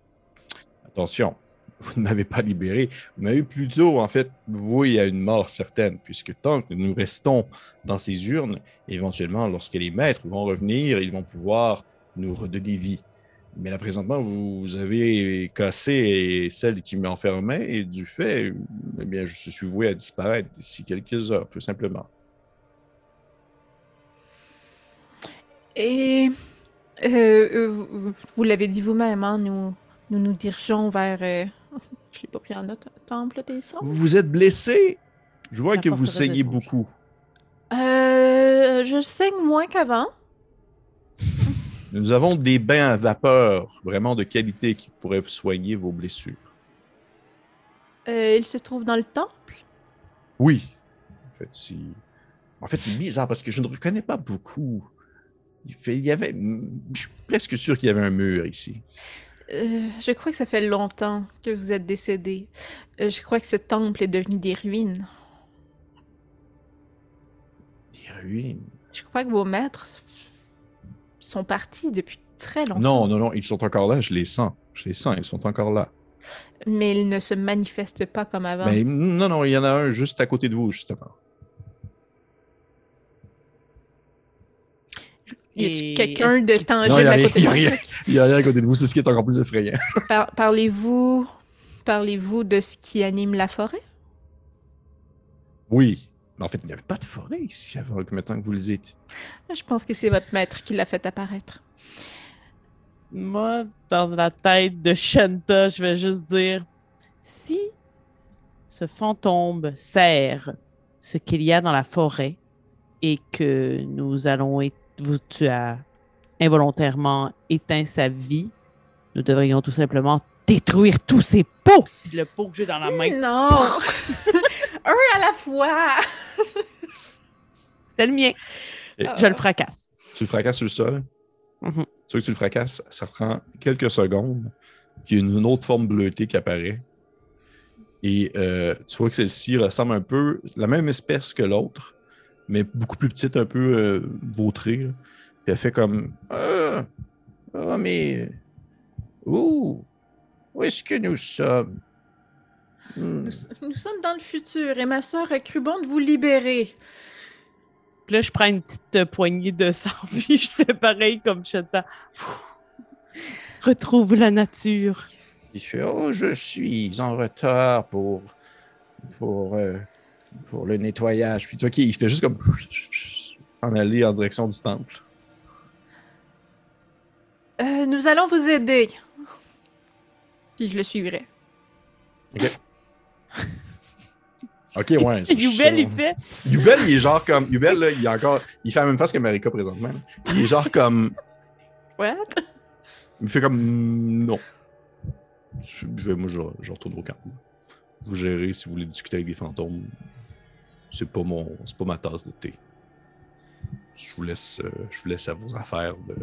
Attention, vous ne m'avez pas libéré, vous m'avez plutôt, en fait, voué à une mort certaine, puisque tant que nous restons dans ces urnes, éventuellement, lorsque les maîtres vont revenir, ils vont pouvoir nous redonner vie. Mais là, présentement, vous avez cassé celle qui m'enfermait, et du fait, eh bien, je suis voué à disparaître d'ici quelques heures, tout simplement. Et euh, euh, vous, vous l'avez dit vous-même, hein, nous, nous nous dirigeons vers. euh, je l'ai pas pris en note. Temple des Songes? Vous êtes blessé? Je vois que vous saignez beaucoup. Euh, je saigne moins qu'avant. Nous avons des bains à vapeur vraiment de qualité qui pourraient soigner vos blessures. Euh, il se trouve dans le temple? Oui. En fait, c'est... En fait, c'est bizarre parce que je ne reconnais pas beaucoup. Il, fait- il y avait... Je suis presque sûr qu'il y avait un mur ici. Euh, je crois que ça fait longtemps que vous êtes décédé. Euh, je crois que ce temple est devenu des ruines. Des ruines. Je crois que vos maîtres sont partis depuis très longtemps. Non, non, non, ils sont encore là, je les sens. Je les sens, ils sont encore là. Mais ils ne se manifestent pas comme avant. Mais non, non, il y en a un juste à côté de vous, justement. Y a-t-il Et quelqu'un de tangible a à côté de a vous? Il y a rien à côté de vous, c'est ce qui est encore plus effrayant. Par- Parlez-vous Parlez-vous de ce qui anime la forêt? Oui. Mais en fait, il n'y avait pas de forêt ici avant que maintenant que vous le dites. Je pense que c'est votre maître qui l'a fait apparaître. Moi, dans la tête de Shanta, je vais juste dire si ce fantôme sert ce qu'il y a dans la forêt et que nous allons. Vous, tu as involontairement éteint sa vie, nous devrions tout simplement détruire tous ses pots. Puis Le pot que j'ai dans la main, Non! Un à la fois! c'était le mien. Et- Je le fracasse. Tu le fracasses sur le sol? Mhm. Sur que tu le fracasses, ça prend quelques secondes. Puis il y a une autre forme bleutée qui apparaît. Et euh, tu vois que celle-ci ressemble un peu la même espèce que l'autre, mais beaucoup plus petite, un peu euh, vautrée. là. Puis elle fait comme Ah, ah, mais où Où est-ce que nous sommes? Hmm. Nous, nous sommes dans le futur et ma sœur a cru bon de vous libérer. Puis là, je prends une petite euh, poignée de sang, puis je fais pareil comme Shanta. Retrouve la nature. Il fait Oh, je suis en retard pour, pour, euh, pour le nettoyage. Puis tu vois qu'il fait juste comme s'en aller en direction du temple. Euh, nous allons vous aider. Puis je le suivrai. Ok, ouais. c'est- Youbel, il fait Youbel, il est genre comme. Youbel, là, il est encore. Il fait la même face que Marika présentement. Il est genre comme. What? Il fait comme. mm, Non. Moi, je, je retourne au camp. Vous gérez si vous voulez discuter avec des fantômes. C'est pas mon. C'est pas ma tasse de thé. Je vous laisse, euh, je vous laisse à vos affaires de,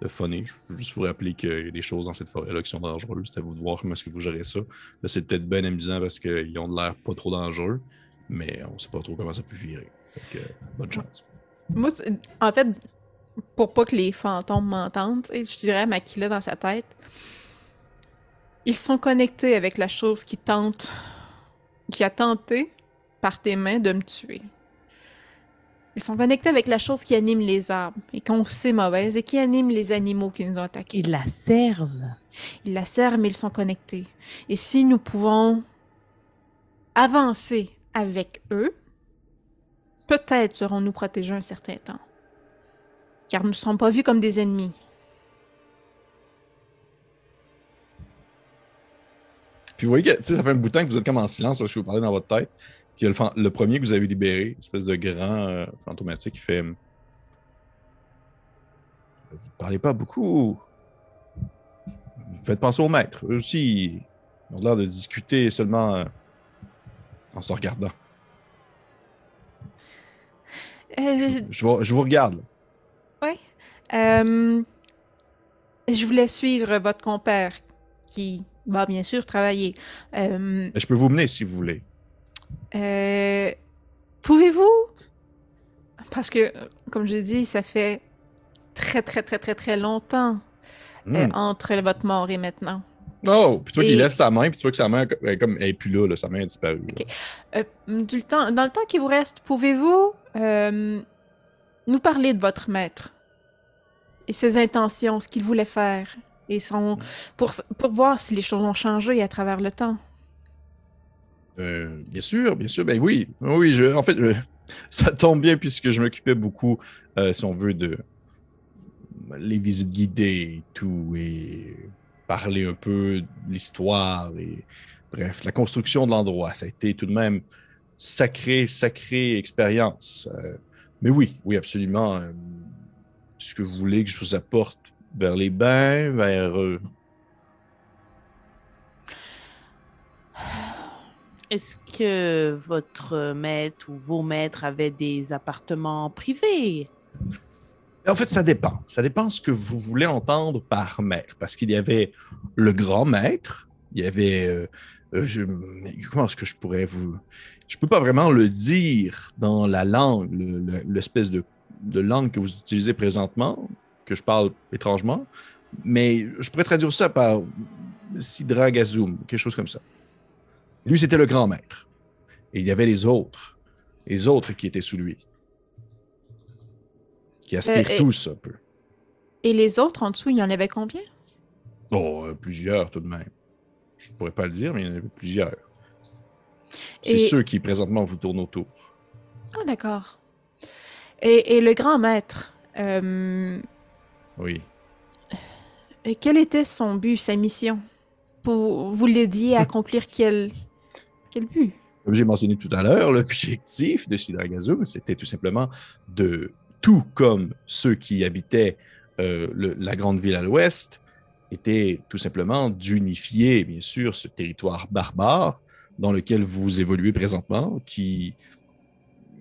de funny. Je veux juste vous rappeler qu'il y a des choses dans cette forêt-là qui sont dangereuses. C'est à vous de voir comment est-ce que vous gérez ça. Là, c'est peut-être bien amusant parce qu'ils ont de l'air pas trop dangereux, mais on sait pas trop comment ça peut virer. Fait que, bonne chance. Moi, en fait, pour pas que les fantômes m'entendent, je dirais à Makila dans sa tête, ils sont connectés avec la chose qui tente, qui a tenté par tes mains de me tuer. Ils sont connectés avec la chose qui anime les arbres et qu'on sait mauvaise et qui anime les animaux qui nous ont attaqués. Ils la servent. Ils la servent, mais ils sont connectés. Et si nous pouvons avancer avec eux, peut-être serons-nous protégés un certain temps. Car nous ne serons pas vus comme des ennemis. Puis vous voyez que ça fait un bout de temps que vous êtes comme en silence parce que je vous parlais dans votre tête. Puis il y a le, premier que vous avez libéré, espèce de grand euh, fantomatique, qui fait Vous parlez pas beaucoup. Vous faites penser au maître. Eux aussi, ils ont l'air de discuter seulement euh, en se regardant. Euh, Je, vous- je vous regarde. là. euh, je voulais suivre votre compère qui va bien sûr travailler. Euh, Mais je peux vous mener si vous voulez. Euh, Pouvez-vous? Parce que, comme je dis, ça fait très, très, très, très, très longtemps euh, Hmm. entre votre mort et maintenant. Oh! Puis tu vois qu'il lève sa main, puis tu vois que sa main elle comme elle est plus là, là, sa main a disparu. Euh, du temps, dans le temps qui vous reste, pouvez-vous euh, nous parler de votre maître et ses intentions, ce qu'il voulait faire, et son, pour, pour voir si les choses ont changé à travers le temps? Euh, bien sûr, bien sûr. Ben oui, oui. En fait, ça tombe bien puisque je m'occupais beaucoup, euh, si on veut, de les visites guidées et tout, et parler un peu de l'histoire et bref, la construction de l'endroit. Ça a été tout de même sacrée, sacrée expérience. Euh, mais oui, oui, absolument. Est-ce que vous voulez que je vous apporte vers les bains, vers Est-ce que votre maître ou vos maîtres avaient des appartements privés? En fait, ça dépend. Ça dépend ce que vous voulez entendre par maître. Parce qu'il y avait le grand maître, il y avait. euh, comment est-ce que je pourrais vous. Je peux pas vraiment le dire dans la langue, le- le- l'espèce de, de langue que vous utilisez présentement, que je parle étrangement, mais je pourrais traduire ça par Sidra Gazoum, quelque chose comme ça. Lui, c'était le grand maître. Et il y avait les autres, les autres qui étaient sous lui, qui aspirent et- tous un peu. Et les autres en dessous, il y en avait combien? Oh, euh, plusieurs tout de même. Je ne pourrais pas le dire, mais il y en avait plusieurs. C'est Et- ceux qui présentement vous tournent autour. Ah, d'accord. Et, et le grand maître, euh, Oui. et quel était son but, sa mission? Pour, vous l'aidiez à accomplir quel, quel but? Comme j'ai mentionné tout à l'heure, l'objectif de Sidragazum, c'était tout simplement de, tout comme ceux qui habitaient euh, la grande ville à l'ouest, était tout simplement d'unifier, bien sûr, ce territoire barbare dans lequel vous évoluez présentement, qui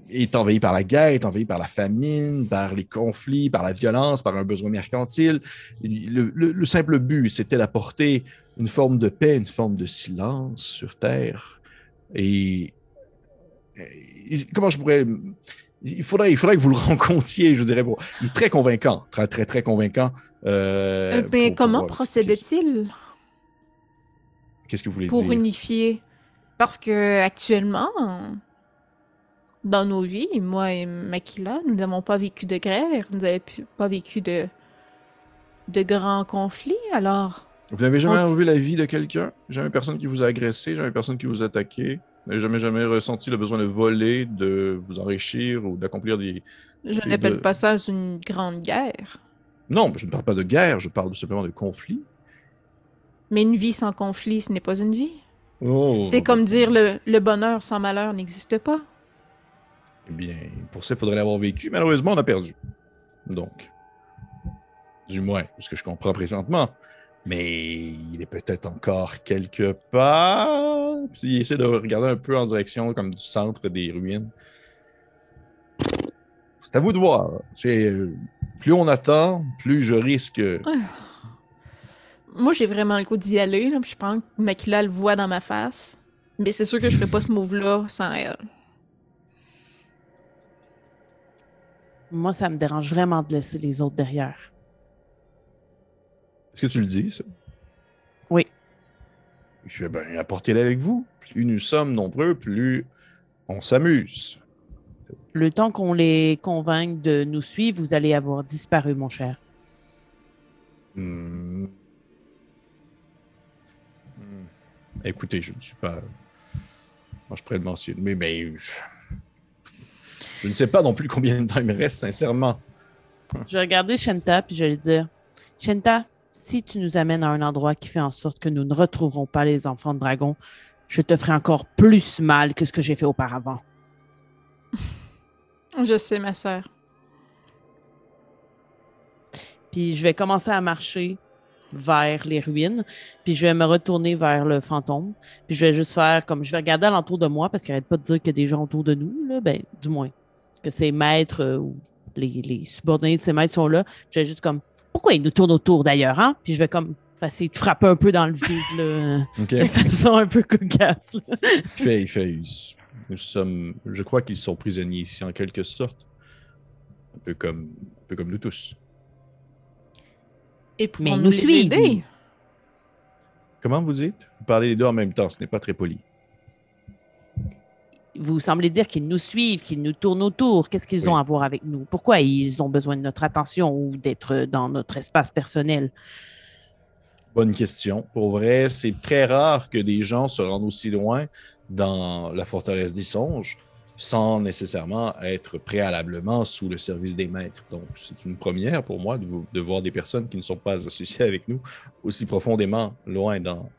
est envahi par la guerre, est envahi par la famine, par les conflits, par la violence, par un besoin mercantile. Le, le- le simple but, c'était d'apporter une forme de paix, une forme de silence sur Terre. Et, et- comment je pourrais... Il faudrait, il faudrait que vous le rencontriez, je dirais. Bon, il est très convaincant, très, très, très convaincant. euh, Euh, mais pour- comment pour, procédait-il? Qu'est-ce que vous voulez pour dire? unifier? Parce que actuellement, dans nos vies, moi et Makila, nous n'avons pas vécu de guerre, nous n'avons pas vécu de, de grands conflits, alors... Vous n'avez jamais enlevé la vie de quelqu'un? Jamais personne qui vous a agressé? Jamais personne qui vous a attaqué? Vous n'avez jamais, jamais ressenti le besoin de voler, de vous enrichir ou d'accomplir des... Je n'appelle de- pas ça une grande guerre. Non, je ne parle pas de guerre, je parle simplement de conflit. Mais une vie sans conflit, ce n'est pas une vie. Oh. C'est comme dire le, le bonheur sans malheur n'existe pas. Eh bien, pour ça, il faudrait l'avoir vécu. Malheureusement, on a perdu. Donc, du moins, ce que je comprends présentement. Mais il est peut-être encore quelque part. Puis il essaie de regarder un peu en direction comme du centre des ruines. C'est à vous de voir. C'est euh, plus on attend, plus je risque. Moi, j'ai vraiment le coup d'y aller, là, puis je pense que Makila le voit dans ma face. Mais c'est sûr que je ferais pas ce move-là sans elle. Moi, ça me dérange vraiment de laisser les autres derrière. Est-ce que tu le dis, ça? Oui. Je fais, ben, apportez-les avec vous. Plus nous sommes nombreux, plus on s'amuse. Le temps qu'on les convainque de nous suivre, vous allez avoir disparu, mon cher. Hmm. Hmm. Écoutez, je ne suis pas. Moi, je pourrais le mentionner, mais, mais je... je ne sais pas non plus combien de temps il me reste, sincèrement. Je vais regarder Shenta puis je vais lui dire Shenta, si tu nous amènes à un endroit qui fait en sorte que nous ne retrouverons pas les enfants de dragon, je te ferai encore plus mal que ce que j'ai fait auparavant. Je sais, ma sœur. Puis je vais commencer à marcher vers les ruines, puis je vais me retourner vers le fantôme, puis je vais juste faire comme je vais regarder alentour de moi parce qu'il n'arrête pas de dire qu'il y a des gens autour de nous, là, ben, du moins, que ces maîtres euh, ou les, les subordonnés de ces maîtres sont là. Je vais juste comme pourquoi ils nous tournent autour d'ailleurs, hein? Puis je vais comme essayer de frapper un peu dans le vide, là, OK. de façon un peu cocasse. là. il fait, il fait. il- Nous sommes. Je crois qu'ils sont prisonniers ici, en quelque sorte. Un peu comme, un peu comme nous tous. Et Mais pouvons nous nous les aider? Comment vous dites? Vous parlez les deux en même temps, ce n'est pas très poli. Vous semblez dire qu'ils nous suivent, qu'ils nous tournent autour. Qu'est-ce qu'ils Oui. ont à voir avec nous? Pourquoi ils ont besoin de notre attention ou d'être dans notre espace personnel? Bonne question. Pour vrai, c'est très rare que des gens se rendent aussi loin dans la forteresse des songes sans nécessairement être préalablement sous le service des maîtres. Donc, c'est une première pour moi de, vous- de voir des personnes qui ne sont pas associées avec nous aussi profondément loin dans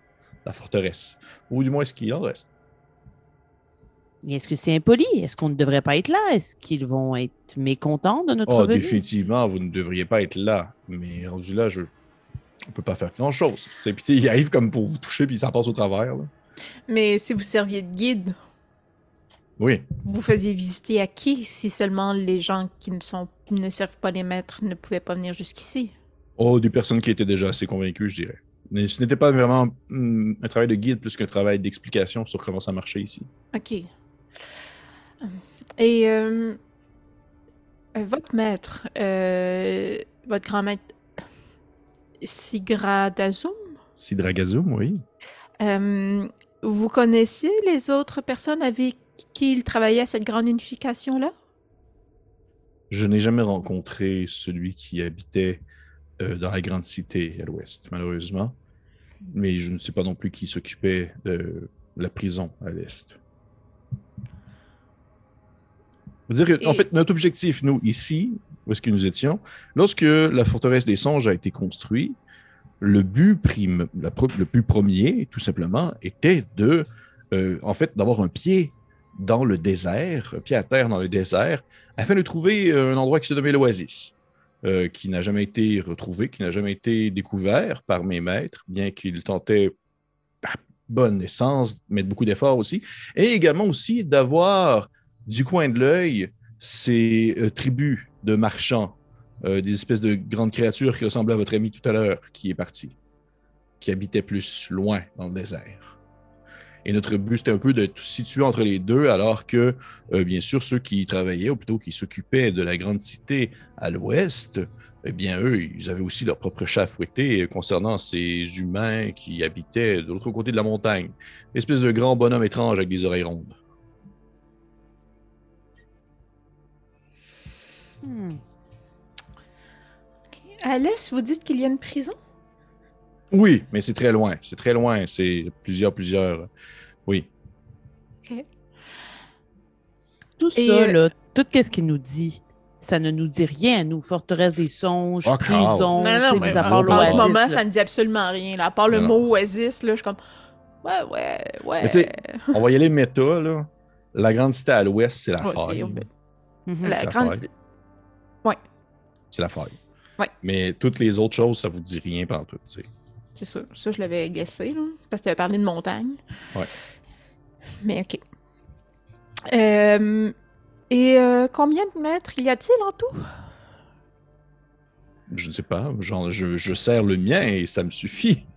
la forteresse. Ou du moins ce qu'il en reste. Est-ce que c'est impoli? Est-ce qu'on ne devrait pas être là? Est-ce qu'ils vont être mécontents de notre Oh, venue? définitivement, vous ne devriez pas être là. Mais rendu là, je... on peut pas faire grand-chose. C'est- Puis, tu sais, il arrive comme pour vous toucher, puis ça passe au travers. là. Mais si vous serviez de guide, Oui. vous faisiez visiter à qui si seulement les gens qui ne, sont, ne servent pas les maîtres ne pouvaient pas venir jusqu'ici? Oh, des personnes qui étaient déjà assez convaincues, je dirais. Mais ce n'était pas vraiment hum, un travail de guide plus qu'un travail d'explication sur comment ça marchait ici. Ok. Et euh, votre maître, euh, votre grand maître, Sigradazum, Sidragazum, oui. euh, vous connaissez les autres personnes avec qui il travaillait à cette grande unification-là? Je n'ai jamais rencontré celui qui habitait dans la grande cité à l'ouest, malheureusement. mais je ne sais pas non plus qui s'occupait de la prison à l'est. Dire que, en Et- fait, notre objectif, nous, ici, où est-ce que nous étions, lorsque la forteresse des songes a été construite, le but, prim- la pro- le but premier, tout simplement, était de, euh, en fait, d'avoir un pied dans le désert, un pied à terre dans le désert, afin de trouver un endroit qui se nommait l'Oasis, euh, qui n'a jamais été retrouvé, qui n'a jamais été découvert par mes maîtres, bien qu'ils tentaient à bonne essence, mettre beaucoup d'efforts aussi, et également aussi d'avoir du coin de l'œil ces euh, tribus de marchands, euh, des espèces de grandes créatures qui ressemblaient à votre ami tout à l'heure, qui est parti, qui habitait plus loin dans le désert. Et notre but, c'était un peu de situer entre les deux, alors que, euh, bien sûr, ceux qui travaillaient, ou plutôt qui s'occupaient de la grande cité à l'ouest, eh bien, eux, ils avaient aussi leur propre chat euh, concernant ces humains qui habitaient de l'autre côté de la montagne. Espèce de grand bonhomme étrange avec des oreilles rondes. Hmm. À l'est, vous dites qu'il y a une prison? Oui, mais c'est très loin. C'est très loin. C'est plusieurs, plusieurs. Oui. Ok. Tout Et, ça, euh, là, tout ce qu'il nous dit, ça ne nous dit rien, nous. Forteresse des songes, prison, Non, non, mais à en ce moment, là. ça me dit absolument rien. Là. À part le Non. mot oasis, là, je suis comme. Ouais, ouais, ouais. Mais tu sais, on va y aller méta, là. La grande cité à l'ouest, c'est la Ouais, faille. Mhm. La la grande- faille. C'est la faille. Ouais. Mais toutes les autres choses, ça vous dit rien par tout, tu sais. C'est ça. Ça, je l'avais guessé, là, parce que tu avais parlé de montagne. Ouais. Mais OK. Euh, et euh, combien de mètres y a-t-il en tout? Je ne sais pas. Genre, je, je sers le mien et ça me suffit.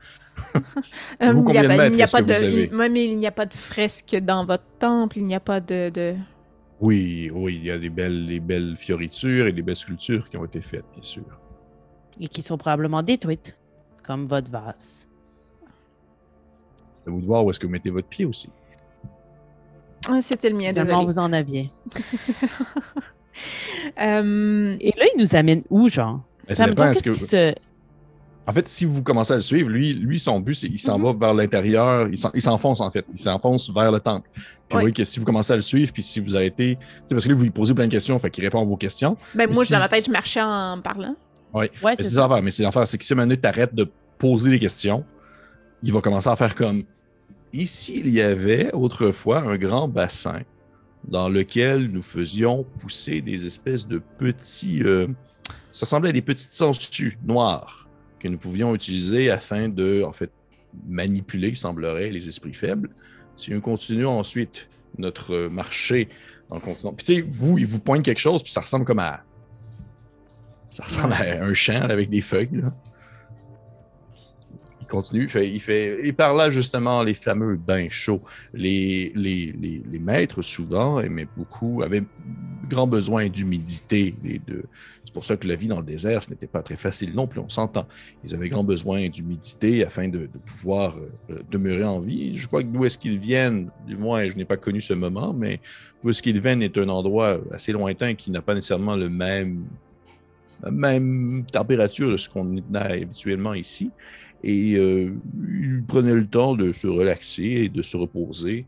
Euh, Vous, il y a combien de pas- mètres il n'y a est-ce pas que de, vous avez? il- ouais, mais il n'y a pas de fresque dans votre temple, il n'y a pas de. de... Oui, oui, il y a des belles, des belles fioritures et des belles sculptures qui ont été faites, bien sûr. Et qui sont probablement détruites, comme votre vase. C'est à vous de voir où est-ce que vous mettez votre pied aussi. Ah, C'était le mien, Finalement, désolé. vous en aviez. Euh, Et là, il nous amène où, genre? Mais ça dépend, est-ce qu'est-ce que- qui se- En fait, si vous commencez à le suivre, lui, lui son but, c'est il s'en Mhm. va vers l'intérieur, il s'en- il s'enfonce en fait, il s'enfonce vers le temple. Puis vous Ouais. voyez que si vous commencez à le suivre, puis si vous arrêtez, parce que là, vous lui posez plein de questions, fait qu'il répond à vos questions. ben, Mais moi, si- dans ma tête, je marchais en parlant. Ouais, Mais c'est ça. l'affaire, mais c'est l'affaire, c'est que si maintenant tu arrêtes de poser des questions, il va commencer à faire comme ici, il y avait autrefois un grand bassin dans lequel nous faisions pousser des espèces de petits. euh, ça ressemblait à des petites sangsues noires? Que nous pouvions utiliser afin de, en fait, manipuler, il semblerait, les esprits faibles. Si nous continuons ensuite notre marché en continuant. Puis tu sais, vous, il vous pointe quelque chose, puis ça ressemble comme à. Ça ressemble à un champ avec des feuilles. là. Il continue, il fait, il Et par là, justement, les fameux bains chauds. Les, les, les, les maîtres, souvent, aimaient beaucoup, avaient grand besoin d'humidité. C'est pour ça que la vie dans le désert, ce n'était pas très facile non plus, on s'entend. Ils avaient grand besoin d'humidité afin de, pouvoir euh, euh, demeurer en vie. Je crois que d'où est-ce qu'ils viennent, du moins, je n'ai pas connu ce moment, mais d'où est-ce qu'ils viennent est un endroit assez lointain qui n'a pas nécessairement le même la même température de ce qu'on a habituellement ici. Et euh, il prenait le temps de se relaxer et de se reposer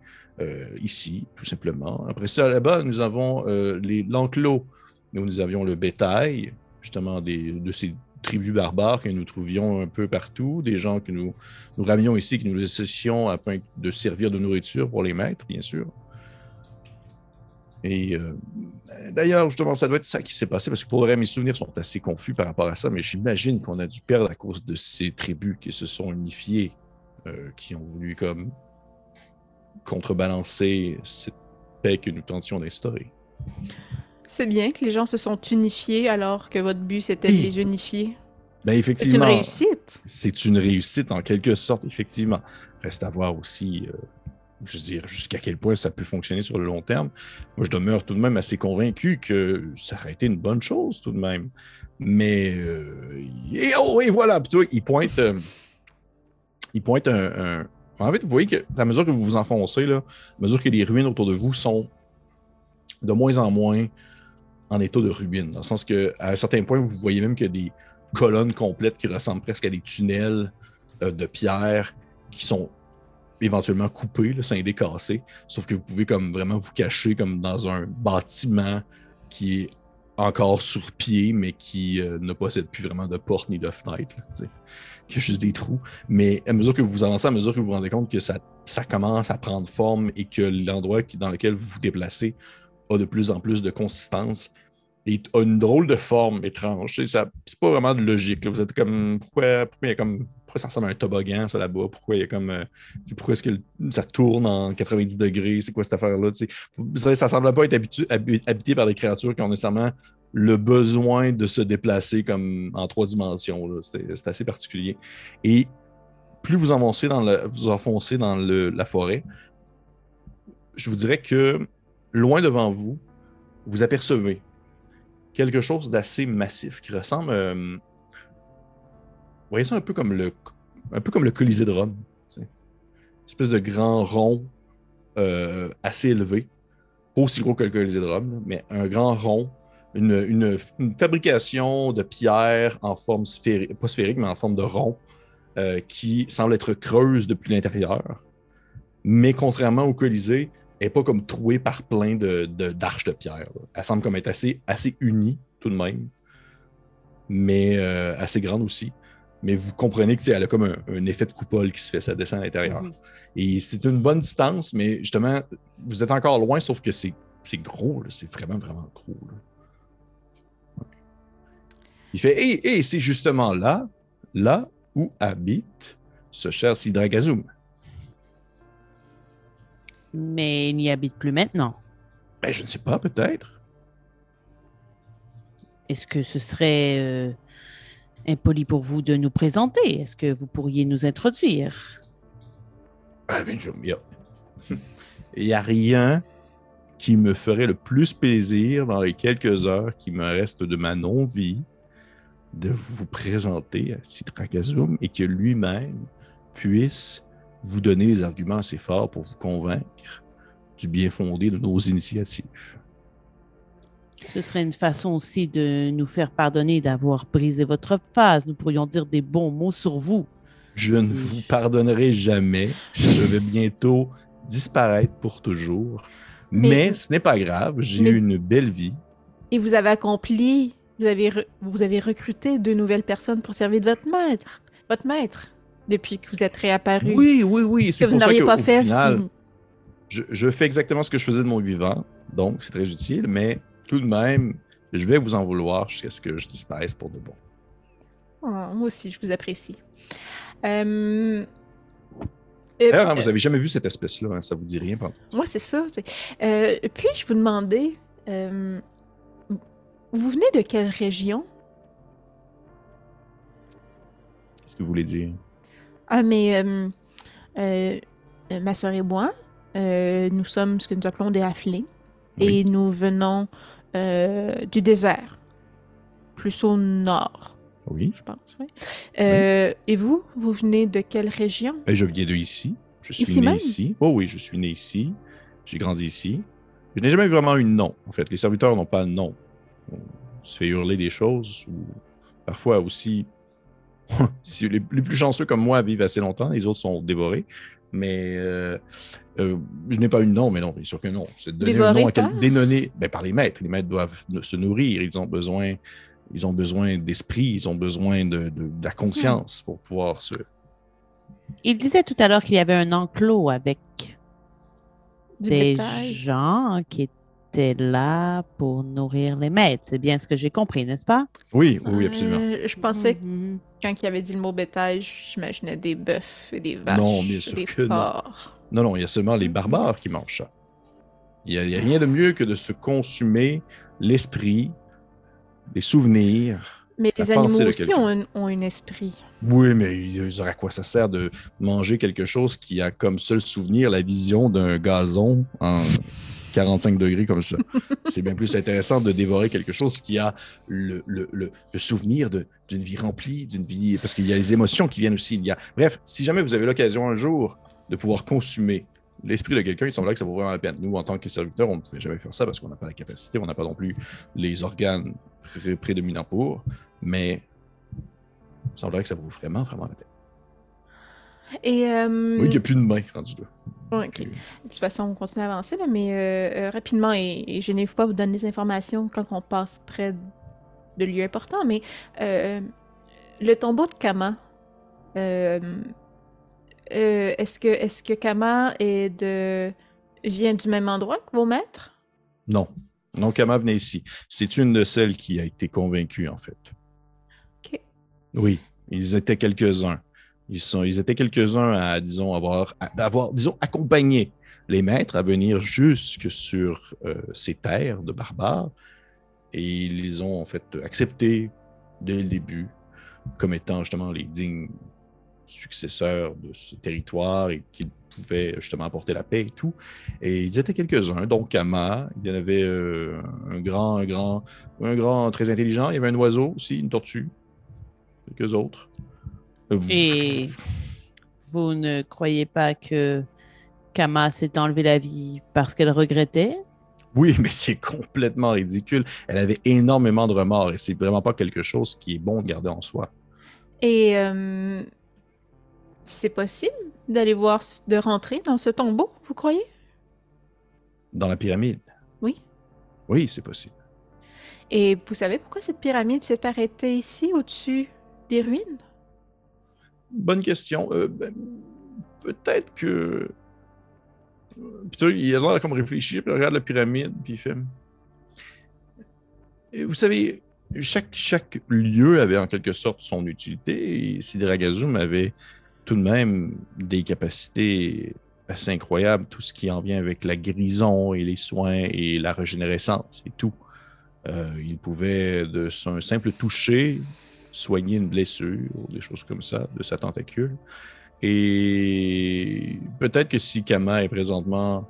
ici, tout simplement. Après ça, là-bas, nous avons euh, l'enclos où nous avions le bétail, justement des, de ces tribus barbares que nous trouvions un peu partout, des gens que nous, nous ramions ici, que nous laissions afin de servir de nourriture pour les maîtres, bien sûr. Et euh, d'ailleurs, justement, ça doit être ça qui s'est passé, parce que pour vrai, mes souvenirs sont assez confus par rapport à ça, mais j'imagine qu'on a dû perdre à cause de ces tribus qui se sont unifiées, euh, qui ont voulu comme contrebalancer cette paix que nous tentions d'instaurer. C'est bien que les gens se sont unifiés alors que votre but c'était de les unifier. Ben, C'est une effectivement, réussite. c'est une réussite en quelque sorte, effectivement. Reste à voir aussi, euh, je veux dire, jusqu'à quel point ça peut fonctionner sur le long terme. Moi, je demeure tout de même assez convaincu que ça aurait été une bonne chose tout de même. Mais, euh, et, oh, et voilà, tu vois, il pointe, euh, il pointe un, un- En fait, vous voyez que à mesure que vous vous enfoncez, là, à mesure que les ruines autour de vous sont de moins en moins en état de ruine, dans le sens que à un certain point, vous voyez même qu'il y a des colonnes complètes qui ressemblent presque à des tunnels euh, de pierre qui sont éventuellement coupés, là, scindés, cassés. Sauf que vous pouvez comme vraiment vous cacher comme dans un bâtiment qui est encore sur pied, mais qui euh, ne possède plus vraiment de porte ni de fenêtre. Qui a juste des trous. Mais à mesure que vous avancez, à mesure que vous vous rendez compte que ça, ça commence à prendre forme et que l'endroit dans lequel vous vous déplacez a de plus en plus de consistance et a une drôle de forme étrange. C'est pas vraiment de logique. Vous êtes comme. Pourquoi, pourquoi, il y a comme, pourquoi ça ressemble à un toboggan, ça là-bas? Pourquoi il y a comme. euh, pourquoi est-ce que ça tourne en 90 degrés? C'est quoi cette affaire-là? ça semble pas être habité par des créatures qui ont nécessairement le besoin de se déplacer comme en trois dimensions. C'est assez particulier. Et plus vous enfoncez dans, le, vous enfoncez dans le- la forêt, je vous dirais que loin devant vous, vous apercevez quelque chose d'assez massif qui ressemble. euh, voyez ça un peu comme le, un peu comme le Colisée de Rome. Une espèce de grand rond euh, assez élevé. Pas aussi gros que le Colisée de Rome, mais un grand rond. Une, une- fabrication de pierre en forme sphérique, pas sphérique, mais en forme de rond, euh, qui semble être creuse depuis l'intérieur. Mais contrairement au Colisée, elle n'est pas comme trouée par plein de, de- d'arches de pierre. Elle semble comme être assez, assez unie tout de même, mais euh, assez grande aussi. Mais vous comprenez que elle a comme un, un effet de coupole qui se fait, ça descend à l'intérieur. Et c'est une bonne distance, mais justement, vous êtes encore loin, sauf que c'est, gros, là. c'est vraiment, vraiment gros. là. Il fait Et, et c'est justement là, là où habite ce cher Sidragazum. Mais il n'y habite plus maintenant. Ben, je ne sais pas, peut-être. Est-ce que ce serait euh, impoli pour vous de nous présenter? Est-ce que vous pourriez nous introduire? Ah, ben, il n'y a rien qui me ferait le plus plaisir dans les quelques heures qui me restent de ma non-vie de vous présenter à Citracazum et que lui-même puisse vous donner des arguments assez forts pour vous convaincre du bien fondé de nos initiatives. Ce serait une façon aussi de nous faire pardonner d'avoir brisé votre phase. Nous pourrions dire des bons mots sur vous. Je ne vous pardonnerai jamais. Je vais bientôt disparaître pour toujours. Mais, Mais- ce n'est pas grave. J'ai Mais- eu une belle vie. Et vous avez accompli, vous avez, re- vous avez recruté deux nouvelles personnes pour servir de votre maître, votre maître, depuis que vous êtes réapparu. Oui, oui, oui. Ce C'est que vous n'auriez pas fait final, si... je, je fais exactement ce que je faisais de mon vivant. Donc, c'est très utile. Mais tout de même, je vais vous en vouloir jusqu'à ce que je disparaisse pour de bon. Oh, moi aussi, je vous apprécie. Euh... D'ailleurs, hein, euh, vous avez jamais vu cette espèce-là. hein, ça vous dit rien. pardon. Moi, c'est ça. Euh, Puis-je vous demander, euh, vous venez de quelle région? Qu'est-ce que vous voulez dire? Ah, mais euh, ma soeur et moi, nous sommes ce que nous appelons des Halflings et nous venons euh, du désert, plus au nord, Oui. je pense. oui. Euh, Et vous, vous venez de quelle région? Ben, je viens de ici. Je suis Ici né même? ici. Oh oui, je suis né ici. J'ai grandi ici. Je n'ai jamais vraiment eu de nom. En fait, les serviteurs n'ont pas de nom. On se fait hurler des choses ou parfois aussi. si les, les plus chanceux comme moi vivent assez longtemps, les autres sont dévorés. Mais euh, euh, je n'ai pas eu de nom, mais non, bien sûr que non. C'est de donner un nom à quel- par? dénonner ben, par les maîtres. Les maîtres doivent se nourrir. Ils ont besoin, ils ont besoin d'esprit, ils ont besoin de, de- de la conscience pour pouvoir se, Il disait tout à l'heure qu'il y avait un enclos avec Du des bétail? gens qui étaient là pour nourrir les maîtres. C'est bien ce que j'ai compris, n'est-ce pas? Oui, oui, absolument. Euh, je pensais que Mhm. quand il avait dit le mot bétail, j'imaginais des bœufs et des vaches. Non, bien sûr des que non. porcs. Non, non, il y a seulement les barbares qui mangent ça. Il n'y a, il y a rien de mieux que de se consumer l'esprit, les souvenirs. Mais les animaux aussi quelqu'un. ont un, ont un esprit. Oui, mais ils auraient à quoi ça sert de manger quelque chose qui a comme seul souvenir la vision d'un gazon en 45 degrés comme ça. C'est bien plus intéressant de dévorer quelque chose qui a le, le- le- le souvenir d'une vie remplie, d'une vie. Parce qu'il y a les émotions qui viennent aussi. Il y a... Bref, si jamais vous avez l'occasion un jour de pouvoir consommer l'esprit de quelqu'un, il semblerait que ça vaut vraiment la peine. Nous, en tant que serviteurs, on ne pouvait jamais faire ça parce qu'on n'a pas la capacité, on n'a pas non plus les organes pré- prédominants pour, mais il semblerait que ça vaut vraiment, vraiment la peine. Et. euh, Oui, il n'y a plus de main rendu là. Ouais, ok. De toute façon, on continue à avancer, là, mais euh, euh, rapidement, et, et je n'ai pas vous donner des informations quand on passe près de lieux importants, mais euh, le tombeau de Kama, est-ce que, est que Kama est de, vient du même endroit que vos maîtres? Non. Non, Kama venait ici. C'est une de celles qui a été convaincue, en fait. Ok. Oui, ils étaient quelques-uns. Ils, étaient quelques-uns à, disons, avoir, disons, accompagné les maîtres à venir jusque sur euh, ces terres de barbares. Et ils les ont, en fait, acceptés dès le début comme étant, justement, les dignes successeurs de ce territoire et qu'ils pouvaient, justement, apporter la paix et tout. Et ils étaient quelques-uns, donc Kama, il y en avait euh, un grand, un grand, un grand très intelligent, il y avait un oiseau aussi, une tortue, quelques autres. Et vous ne croyez pas que Kama s'est enlevé la vie parce qu'elle regrettait? Oui, mais c'est complètement ridicule. Elle avait énormément de remords et c'est vraiment pas quelque chose qui est bon de garder en soi. Et euh, c'est possible d'aller voir, de rentrer dans ce tombeau, vous croyez? Dans la pyramide. Oui. Oui, c'est possible. Et vous savez pourquoi cette pyramide s'est arrêtée ici, au-dessus des ruines? Bonne question. Euh, ben, Peut-être que. Puis il a l'air comme réfléchir, puis il regarde la pyramide, puis il fait. Vous savez, chaque, chaque lieu avait en quelque sorte son utilité, et Sidragazum avait tout de même des capacités assez incroyables, tout ce qui en vient avec la guérison et les soins et la régénérescence et tout. Euh, il pouvait, de un simple toucher, soigner une blessure ou des choses comme ça de sa tentacule. Et peut-être que si Kama est présentement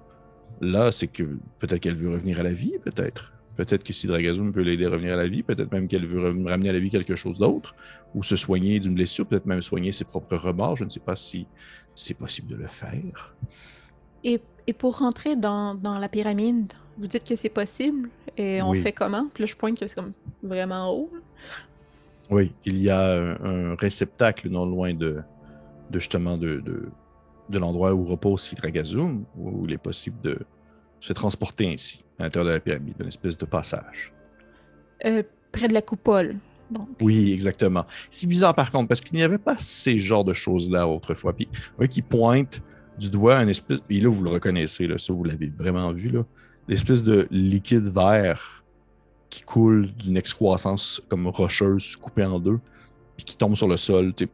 là, c'est que peut-être qu'elle veut revenir à la vie, peut-être. Peut-être que si Dragazum peut l'aider à revenir à la vie, peut-être même qu'elle veut ramener à la vie quelque chose d'autre, ou se soigner d'une blessure, peut-être même soigner ses propres remords. Je ne sais pas si c'est possible de le faire. Et, et pour rentrer dans, dans la pyramide, vous dites que c'est possible, et on Oui. fait comment? Puis là, je pointe que c'est comme vraiment haut. Oui, il y a un, un réceptacle non loin de, de justement de, de, de l'endroit où repose Sidragazum, où il est possible de se transporter ainsi à l'intérieur de la pyramide, une espèce de passage. Euh, près de la coupole. Donc, Oui, exactement. C'est bizarre par contre, parce qu'il n'y avait pas ces genres de choses-là autrefois. Puis, un qui pointe du doigt un espèce. Et là, vous le reconnaissez, là, ça, vous l'avez vraiment vu, là. L'espèce de liquide vert qui coule d'une excroissance comme rocheuse, coupée en deux, puis qui tombe sur le sol, tu sais,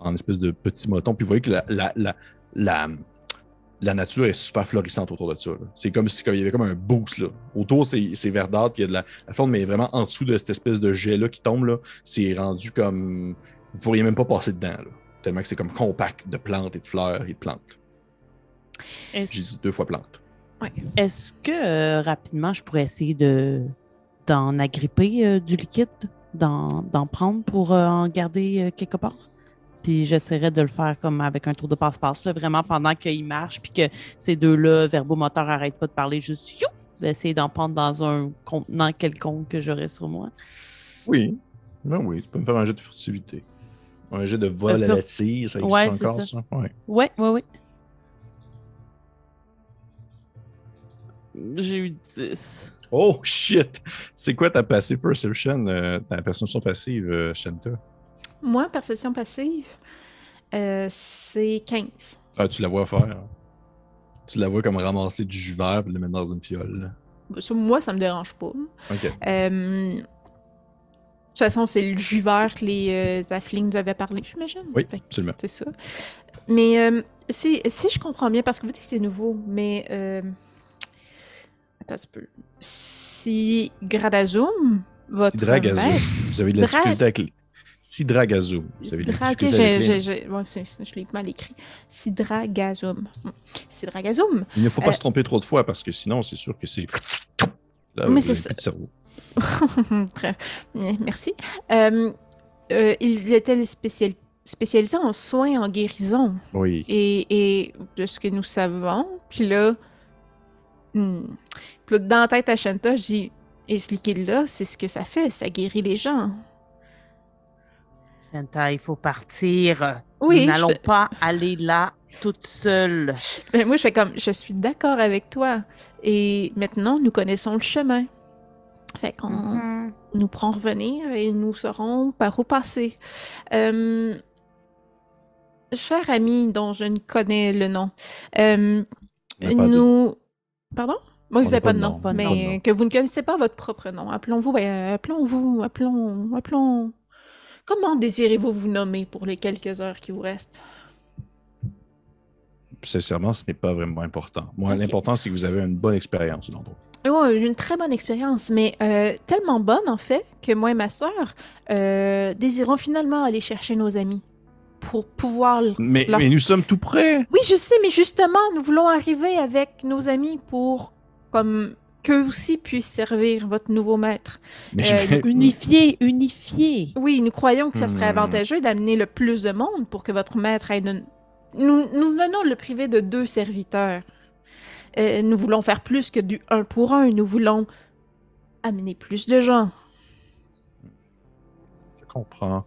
en espèce de petit moton. Puis vous voyez que la, la, la, la, la nature est super florissante autour de ça. C'est comme si comme, il y avait comme un boost. Là. Autour, c'est verdâtre, puis il y a de la, la forme, mais vraiment en dessous de cette espèce de jet-là qui tombe, c'est rendu comme. Vous pourriez même pas passer dedans, là. tellement que c'est comme compact de plantes et de fleurs et de plantes. J'ai dit deux fois plantes. Est-ce que euh, rapidement je pourrais essayer de d'en agripper euh, du liquide, d'en d'en prendre pour euh, en garder euh, quelque part? Puis j'essaierai de le faire comme avec un tour de passe-passe, là, vraiment pendant qu'il marche, puis que ces deux-là, verbomoteur, arrêtent pas de parler, juste you, d'essayer d'en prendre dans un contenant quelconque que j'aurai sur moi. Oui. Ben oui, tu peux me faire un jet de furtivité. Un jet de vol De à la tire, ça existe Ouais, encore, ça. ça? Ouais. Ouais, ouais, J'ai eu 10. Oh shit! C'est quoi ta passive perception, euh, ta perception passive, euh, Shanta? moi, perception passive, euh, c'est 15. Ah, tu la vois faire. Tu la vois comme ramasser du jus vert et le mettre dans une fiole. moi, ça me dérange pas. Ok. Euh, de toute façon, c'est le jus vert que les euh, afflings nous avaient parlé, j'imagine. Oui, absolument. C'est ça. Mais euh, si, si je comprends bien, parce que vous dites que c'est nouveau, mais. Attends un peu. Si Gradazum, votre. Sidragazum. maître- Vous avez de la Dra- difficulté avec. les- Sidragazum. Vous avez de la Dra- difficulté avec j'ai- les- ouais, c'est- je l'ai mal écrit. Sidragazum. Hmm. Sidragazum. Il ne faut pas Euh, se tromper trop de fois parce que sinon, c'est sûr que c'est. Mais c'est ça. cerveau. Très bien, merci. Euh, euh, il était spécial- spécialisé en soins en guérison. Oui. Et, et de ce que nous savons, puis là, hmm, puis là, dans la tête à Shanta, je dis, et ce liquide-là, c'est ce que ça fait, ça guérit les gens. Shanta, il faut partir. Oui, Nous n'allons pas aller là toute seule. ben, moi je fais comme je suis d'accord avec toi. Et maintenant nous connaissons le chemin. Fait qu'on Mhm. nous prend revenir et nous saurons par où passer. Euh, cher ami dont je ne connais le nom, euh, nous. Pardon? Moi, vous n'a n'avez pas de nom, mais que vous ne connaissez pas votre propre nom. Appelons-vous, ben, appelons-vous, appelons, appelons. Comment désirez-vous vous nommer pour les quelques heures qui vous restent? Sincèrement, ce n'est pas vraiment important. Moi, l'important, c'est que vous avez une bonne expérience dans l'endroit. Oui, une très bonne expérience, mais euh, tellement bonne en fait que moi et ma sœur euh, désirons finalement aller chercher nos amis pour pouvoir. Mais, leur- mais nous sommes tout prêts. Oui, je sais, mais justement, nous voulons arriver avec nos amis pour comme qu'eux aussi puissent servir votre nouveau maître. Mais Euh, je vais- Unifié, unifié. Oui, nous croyons que ça serait Hmm. avantageux d'amener le plus de monde pour que votre maître ait une... Nous, nous venons de le priver de deux serviteurs. Euh, nous voulons faire plus que du un pour un. Nous voulons amener plus de gens. Je comprends.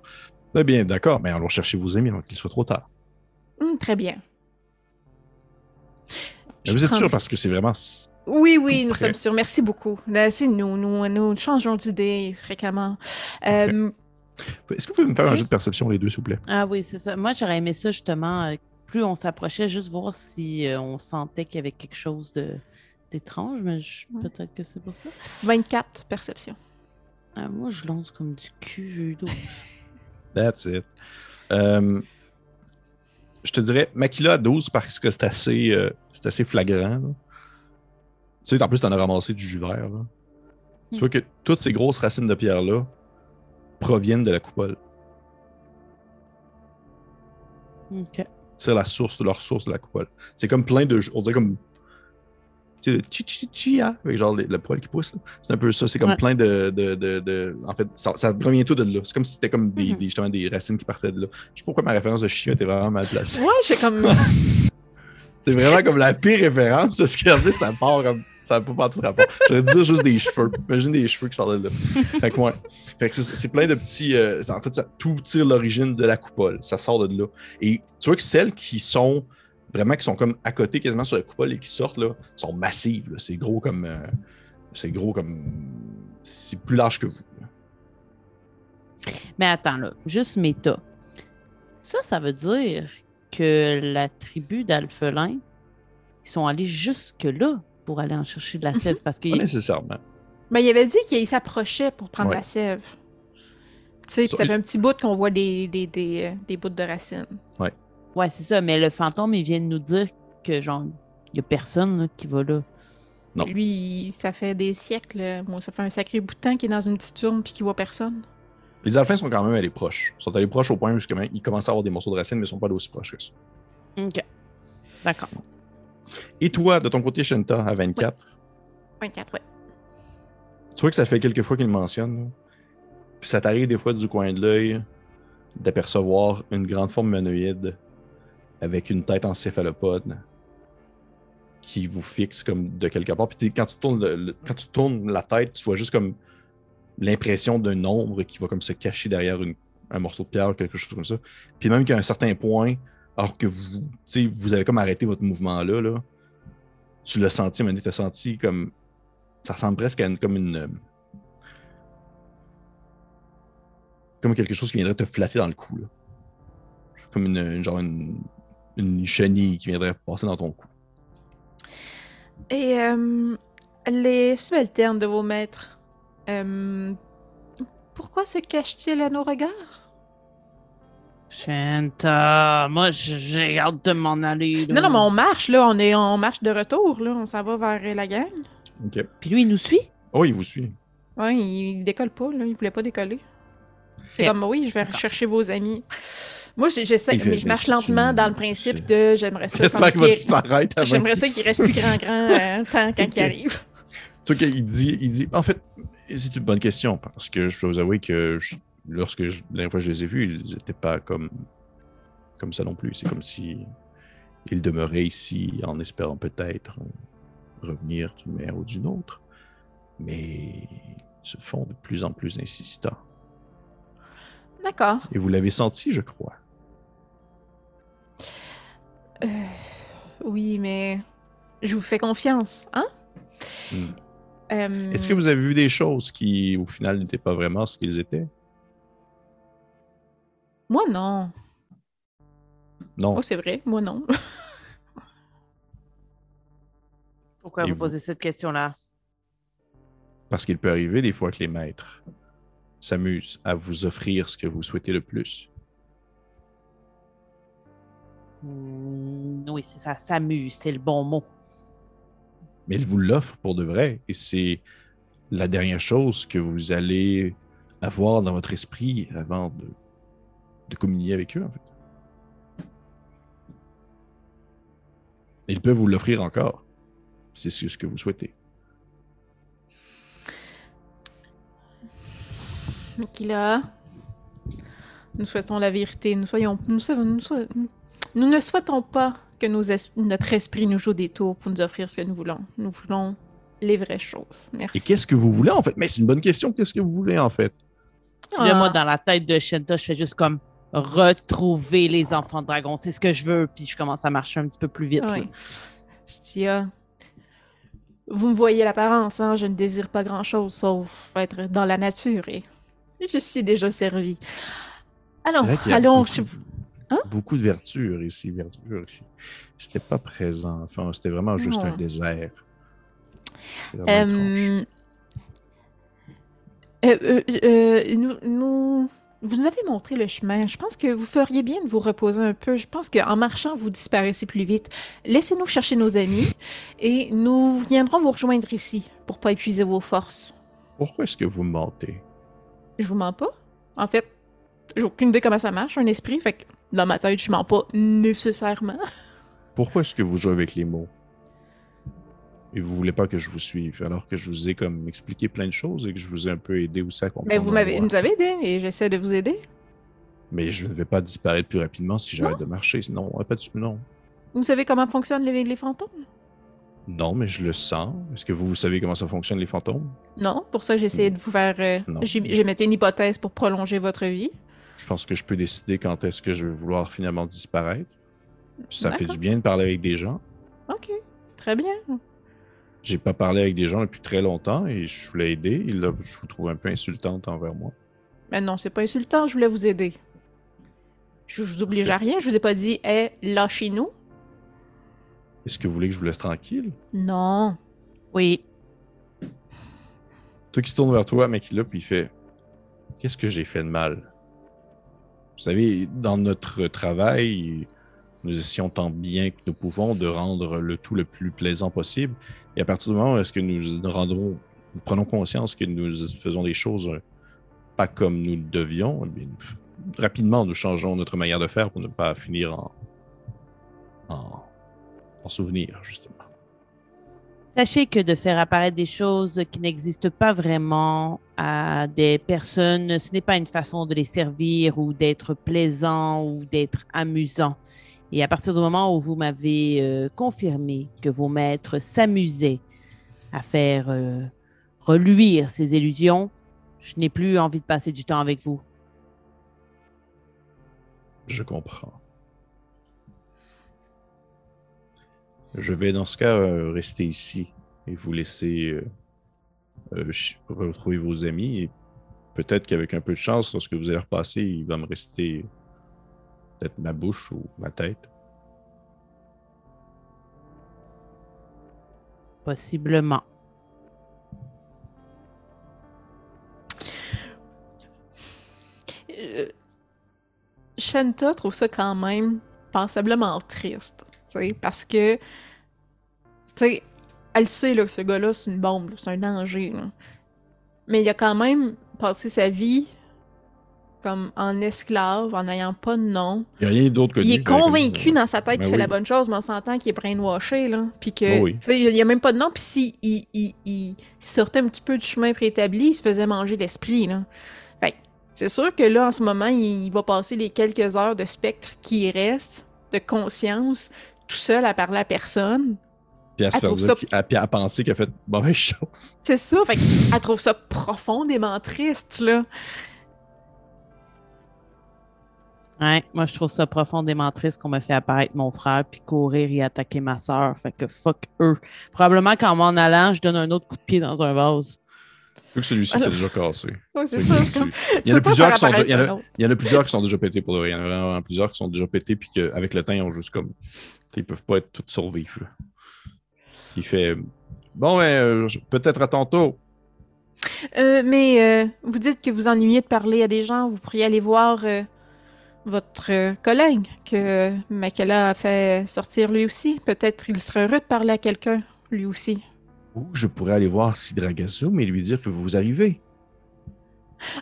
Eh bien, d'accord, mais allons chercher vos amis avant qu'il soit trop tard. Hmm, très bien. Je vous êtes sûr parce que c'est vraiment. Oui, oui, nous prêt. sommes sûrs. Merci beaucoup. C'est nous, nous, nous changeons d'idée fréquemment. Euh, Est-ce que vous pouvez me faire un jeu de perception, les deux, s'il vous plaît? Ah oui, c'est ça. Moi, j'aurais aimé ça justement. euh, plus on s'approchait, juste voir si euh, on sentait qu'il y avait quelque chose de d'étrange, mais je- Ouais. peut-être que c'est pour ça. 24 perceptions. Ah, moi, je lance comme du cul, j'ai eu 12. That's it. Je te dirais, Makila à 12 parce que c'est assez, euh, c'est assez flagrant. là. Tu sais, en plus, tu en as ramassé du jus vert. là. Tu vois que toutes ces grosses racines de pierre-là proviennent de la coupole. OK. C'est la source, leur source de la coupole. C'est comme plein de. On dirait comme. Tu sais, chi chi chi hein, avec genre le poil qui pousse. là. C'est un peu ça. C'est comme Ouais. plein de, de, de, de- En fait, ça, ça provient tout de là. C'est comme si c'était comme des, Mhm. des- justement des racines qui partaient de là. Je sais pas pourquoi ma référence de chien était vraiment mal placée. Ouais, j'ai comme. C'est vraiment comme la pire référence parce qu'en plus, ça part comme. Ça n'a pas tout rapport. J'aurais dû dire juste des cheveux. Imagine des cheveux qui sortent de là. Fait que, ouais. Fait que c'est- plein de petits. euh, en fait, ça, tout tire l'origine de la coupole. Ça sort de là. Et tu vois que celles qui sont vraiment, qui sont comme à côté quasiment sur la coupole et qui sortent, là, sont massives. C'est gros comme. euh, c'est gros comme. C'est plus large que vous. Mais attends, là, juste méta. Ça, ça veut dire que la tribu d'Alphelin, ils sont allés jusque-là pour aller en chercher de la sève parce que Pas nécessairement. Ben, il avait dit qu'il s'approchait pour prendre Ouais. la sève. Tu sais, puis Ça- fait un petit bout qu'on voit des, des, des, euh, des bouts de racines. Ouais, c'est ça, mais le fantôme, il vient de nous dire que, genre, il y a personne là, qui va là. Non. Lui, ça fait des siècles. euh, Moi, ça fait un sacré bout de temps qu'il est dans une petite urne puis qu'il voit personne. Les alphins sont quand même allés proches. Ils sont allés proches au point où ils commencent à avoir des morceaux de racines, mais ils sont pas allés aussi proches que ça. OK. D'accord. Et toi, de ton côté, Shenta, à 24, 24, ouais. tu vois que ça fait quelques fois qu'il le mentionne. là. Puis ça t'arrive des fois du coin de l'œil d'apercevoir une grande forme monoïde avec une tête en céphalopode qui vous fixe comme de quelque part. Puis quand tu, tournes le- le- quand tu tournes la tête, tu vois juste comme l'impression d'un ombre qui va comme se cacher derrière une- un morceau de pierre ou quelque chose comme ça. Puis même qu'à un certain point, alors que vous, vous avez comme arrêté votre mouvement-là, là, tu l'as senti, mais tu as senti comme. Ça ressemble presque à une, comme une. euh, Comme quelque chose qui viendrait te flatter dans le cou. Là. Comme une, une- genre une, une chenille qui viendrait passer dans ton cou. Et euh, les subalternes de vos maîtres, euh, pourquoi se cachent-ils à nos regards? Shanta, moi, j'ai hâte de m'en aller. là. Non, non, mais on marche, là. On est en marche de retour, là. On s'en va vers la gang. Ok. Puis lui, il nous suit? Oh, il vous suit. Ouais, il décolle pas, là. Il voulait pas décoller. C'est comme, oui, je vais rechercher vos amis. Moi, j'essaie, mais je marche lentement me- dans le principe de j'aimerais ça. J'espère qu'il va disparaître avant J'aimerais ça qu'il reste plus grand, grand euh, tant quand il arrive. Tu vois qu'il dit, il dit, en fait, c'est une bonne question parce que je dois vous avouer que je- lorsque je, la dernière fois que je les ai vus, ils n'étaient pas comme, comme ça non plus. C'est comme si ils demeuraient ici en espérant peut-être revenir d'une manière ou d'une autre, mais ils se font de plus en plus insistants. D'accord. Et vous l'avez senti, je crois. Euh, oui, mais je vous fais confiance, hein? Hmm. Euh, Est-ce que vous avez vu des choses qui, au final, n'étaient pas vraiment ce qu'ils étaient? Moi, non. Non. Oh, c'est vrai, moi, non. Pourquoi Et vous vous? posez cette question-là? Parce qu'il peut arriver des fois que les maîtres s'amusent à vous offrir ce que vous souhaitez le plus. Hmm, oui, c'est ça, s'amuse, c'est le bon mot. Mais ils vous l'offrent pour de vrai. Et c'est la dernière chose que vous allez avoir dans votre esprit avant de, de communier avec eux, en fait. Ils peuvent vous l'offrir encore. si C'est ce que vous souhaitez. Makila, nous souhaitons la vérité. Nous soyons, nous, soyons- nous, soyons- nous ne souhaitons pas que nos es- notre esprit nous joue des tours pour nous offrir ce que nous voulons. Nous voulons les vraies choses. Merci. Et qu'est-ce que vous voulez, en fait? Mais c'est une bonne question. Qu'est-ce que vous voulez, en fait? Puis Là, Ah, moi, dans la tête de Shenta, je fais juste comme retrouver les enfants dragons. C'est ce que je veux, puis je commence à marcher un petit peu plus vite. oui. Je dis, ah, vous me voyez l'apparence, hein? Je ne désire pas grand-chose sauf être dans la nature et je suis déjà servi. Allons, C'est vrai qu'il y a allons. beaucoup, je- de- Hein? beaucoup de verdure ici, verdure ici. C'était pas présent. Enfin, c'était vraiment juste un désert. C'est vraiment étrange. Euh, euh, euh, euh, nous, nous- vous nous avez montré le chemin. Je pense que vous feriez bien de vous reposer un peu. Je pense qu'en marchant, vous disparaissez plus vite. Laissez-nous chercher nos amis et nous viendrons vous rejoindre ici pour pas épuiser vos forces. Pourquoi est-ce que vous mentez? Je vous mens pas. En fait, j'ai aucune idée comment ça marche, un esprit. Fait que dans ma tête, je mens pas nécessairement. Pourquoi est-ce que vous jouez avec les mots? Et vous voulez pas que je vous suive, alors que je vous ai comme expliqué plein de choses et que je vous ai un peu aidé aussi à comprendre. Mais vous ma m'avez, nous avez aidé et j'essaie de vous aider. Mais je ne vais pas disparaître plus rapidement si j'arrête de marcher. Non, pas de... non. Vous savez comment fonctionnent les, les fantômes? Non, mais je le sens. Est-ce que vous, vous savez comment ça fonctionne, les fantômes? Non, pour ça, j'ai essayé de vous faire. euh, Non. j'ai, mis une hypothèse pour prolonger votre vie. Je pense que je peux décider quand est-ce que je vais vouloir finalement disparaître. Ça fait du bien de parler avec des gens. Ok, très bien. J'ai pas parlé avec des gens depuis très longtemps et je voulais aider. Et là, je vous trouve un peu insultante envers moi. Mais non, c'est pas insultant, je voulais vous aider. Je, je vous oblige à rien, je vous ai pas dit, hé, lâchez-nous. Est-ce que vous voulez que je vous laisse tranquille? Non. Oui. Toi qui se tourne vers toi, mec, là, puis il fait Qu'est-ce que j'ai fait de mal? Vous savez, dans notre travail, nous essayons tant bien que nous pouvons de rendre le tout le plus plaisant possible. Et à partir du moment où est-ce que nous prenons conscience que nous faisons des choses euh, pas comme nous le devions, eh rapidement nous changeons notre manière de faire pour ne pas finir en, en souvenir, justement. Sachez que de faire apparaître des choses qui n'existent pas vraiment à des personnes, ce n'est pas une façon de les servir ou d'être plaisant ou d'être amusant. Et à partir du moment où vous m'avez euh, confirmé que vos maîtres s'amusaient à faire euh, reluire ces illusions, je n'ai plus envie de passer du temps avec vous. Je comprends. Je vais dans ce cas euh, rester ici et vous laisser retrouver vos amis. Peut-être qu'avec un peu de chance, lorsque vous allez repasser, il va me rester peut-être ma bouche ou ma tête. Possiblement. Euh, Shanta trouve ça quand même passablement triste, tu sais, parce que, tu sais, elle sait là, que ce gars-là, c'est une bombe, c'est un danger, là. Mais il a quand même passé sa vie comme en esclave, en n'ayant pas de nom. Il n'y a rien d'autre que Il est convaincu dans sa tête Ben qu'il fait la bonne chose, mais on s'entend qu'il est brainwashé, là. Puis que, Oh oui. il y a même pas de nom, puis s'il il, il- il sortait un petit peu du chemin préétabli, il se faisait manger l'esprit, là. Fait c'est sûr que là, en ce moment, il, il va passer les quelques heures de spectre qui restent, de conscience, tout seul à parler à personne. Puis à se Elle faire trouve dire ça- à, à penser qu'il a fait de mauvaises choses. C'est ça, fait qu'elle trouve ça profondément triste, là. Ouais, moi, je trouve ça profondément triste qu'on me fait apparaître mon frère puis courir et attaquer ma soeur. Fait que fuck eux. Probablement qu'en m'en allant, je donne un autre coup de pied dans un vase. Vu que celui-ci était déjà cassé. Ouais, c'est Fait ça. que c'est comme- Il y en a plusieurs qui sont. apparaître Il y en un a, autre. il y en a plusieurs qui sont déjà pétés pour de vrai. Il y en a vraiment plusieurs qui sont déjà pétés, puis qu'avec le temps, ils ont juste comme. Ils peuvent pas être tous survivre. là. Il fait. Bon, ben, euh, peut-être à tantôt. Euh, mais euh, vous dites que vous ennuyez de parler à des gens. Vous pourriez aller voir euh, votre collègue que Makela a fait sortir lui aussi. Peut-être il serait heureux de parler à quelqu'un, lui aussi. Ou je pourrais aller voir Sidragazum et lui dire que vous arrivez.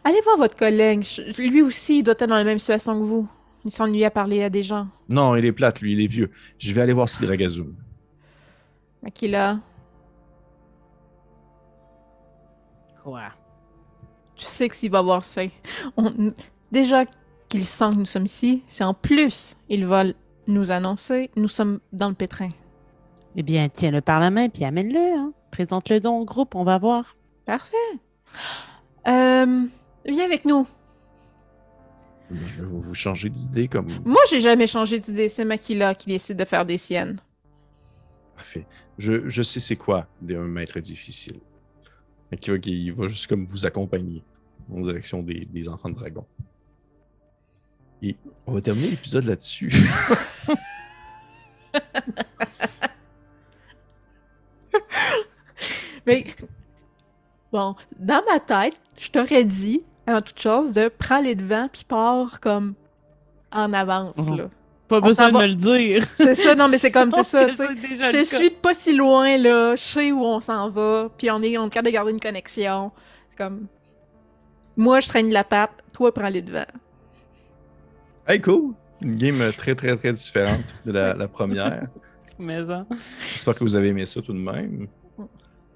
Allez voir votre collègue. Lui aussi, il doit être dans la même situation que vous. Il s'ennuie à parler à des gens. Non, il est plate, lui, il est vieux. Je vais aller voir Sidragazum. Makila, Quoi? tu sais que s'il va voir ça, on- déjà qu'il sent que nous sommes ici, c'est en plus, il va nous annoncer, nous sommes dans le pétrin. Eh bien, tiens-le par la main puis amène-le. Hein. Présente-le donc au groupe, on va voir. Parfait. Euh, viens avec nous. Je vais vous changer d'idée comme. Moi, j'ai jamais changé d'idée. C'est Makila qui décide de faire des siennes. Parfait. Je, je sais c'est quoi d'un maître difficile. Va, qui va juste comme vous accompagner en direction des, des enfants de dragon. Et on va terminer l'épisode là-dessus. Mais bon, dans ma tête, je t'aurais dit, avant toute chose, de prendre les devants puis pars comme en avance. Mhm. là. Pas On besoin de va- me le dire. C'est ça, non, mais c'est comme c'est ça. tu sais. Je te suis de pas si loin, là. Je sais où on s'en va. Puis on est, on est capable de garder une connexion. C'est comme. Moi, je traîne la patte. Toi, prends les devants. Hey, cool! Une game euh, très, très, très différente de la, la première. Mais ça. J'espère que vous avez aimé ça tout de même.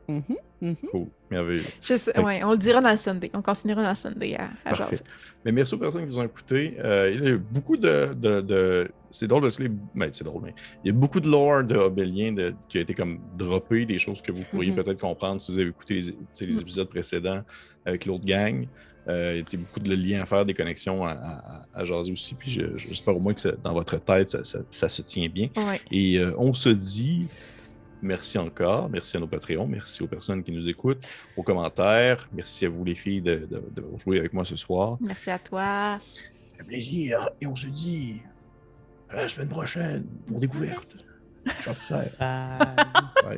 Mhm, mhm. Cool, merveilleux. Je sais, Fait- ouais, on le dira dans le Sunday. On continuera dans le Sunday à, à Parfait. Mais merci aux personnes qui nous ont écoutés. Euh, il y a eu beaucoup de. de- de- C'est drôle parce que les- ben, c'est drôle, mais il y a beaucoup de lore de Obélien de- qui a été comme droppé, des choses que vous pourriez Mhm. peut-être comprendre si vous avez écouté les épisodes précédents avec l'autre gang. Euh, il y a beaucoup de liens à faire, des connexions à, à- à jaser aussi. Puis je- j'espère au moins que ça- dans votre tête, ça, ça- ça se tient bien. Ouais. Et euh, on se dit merci encore. Merci à nos Patreons. Merci aux personnes qui nous écoutent, aux commentaires. Merci à vous, les filles, de, de, de jouer avec moi ce soir. Merci à toi. Un plaisir. Et on se dit à la semaine prochaine pour découverte. Bye. Bye.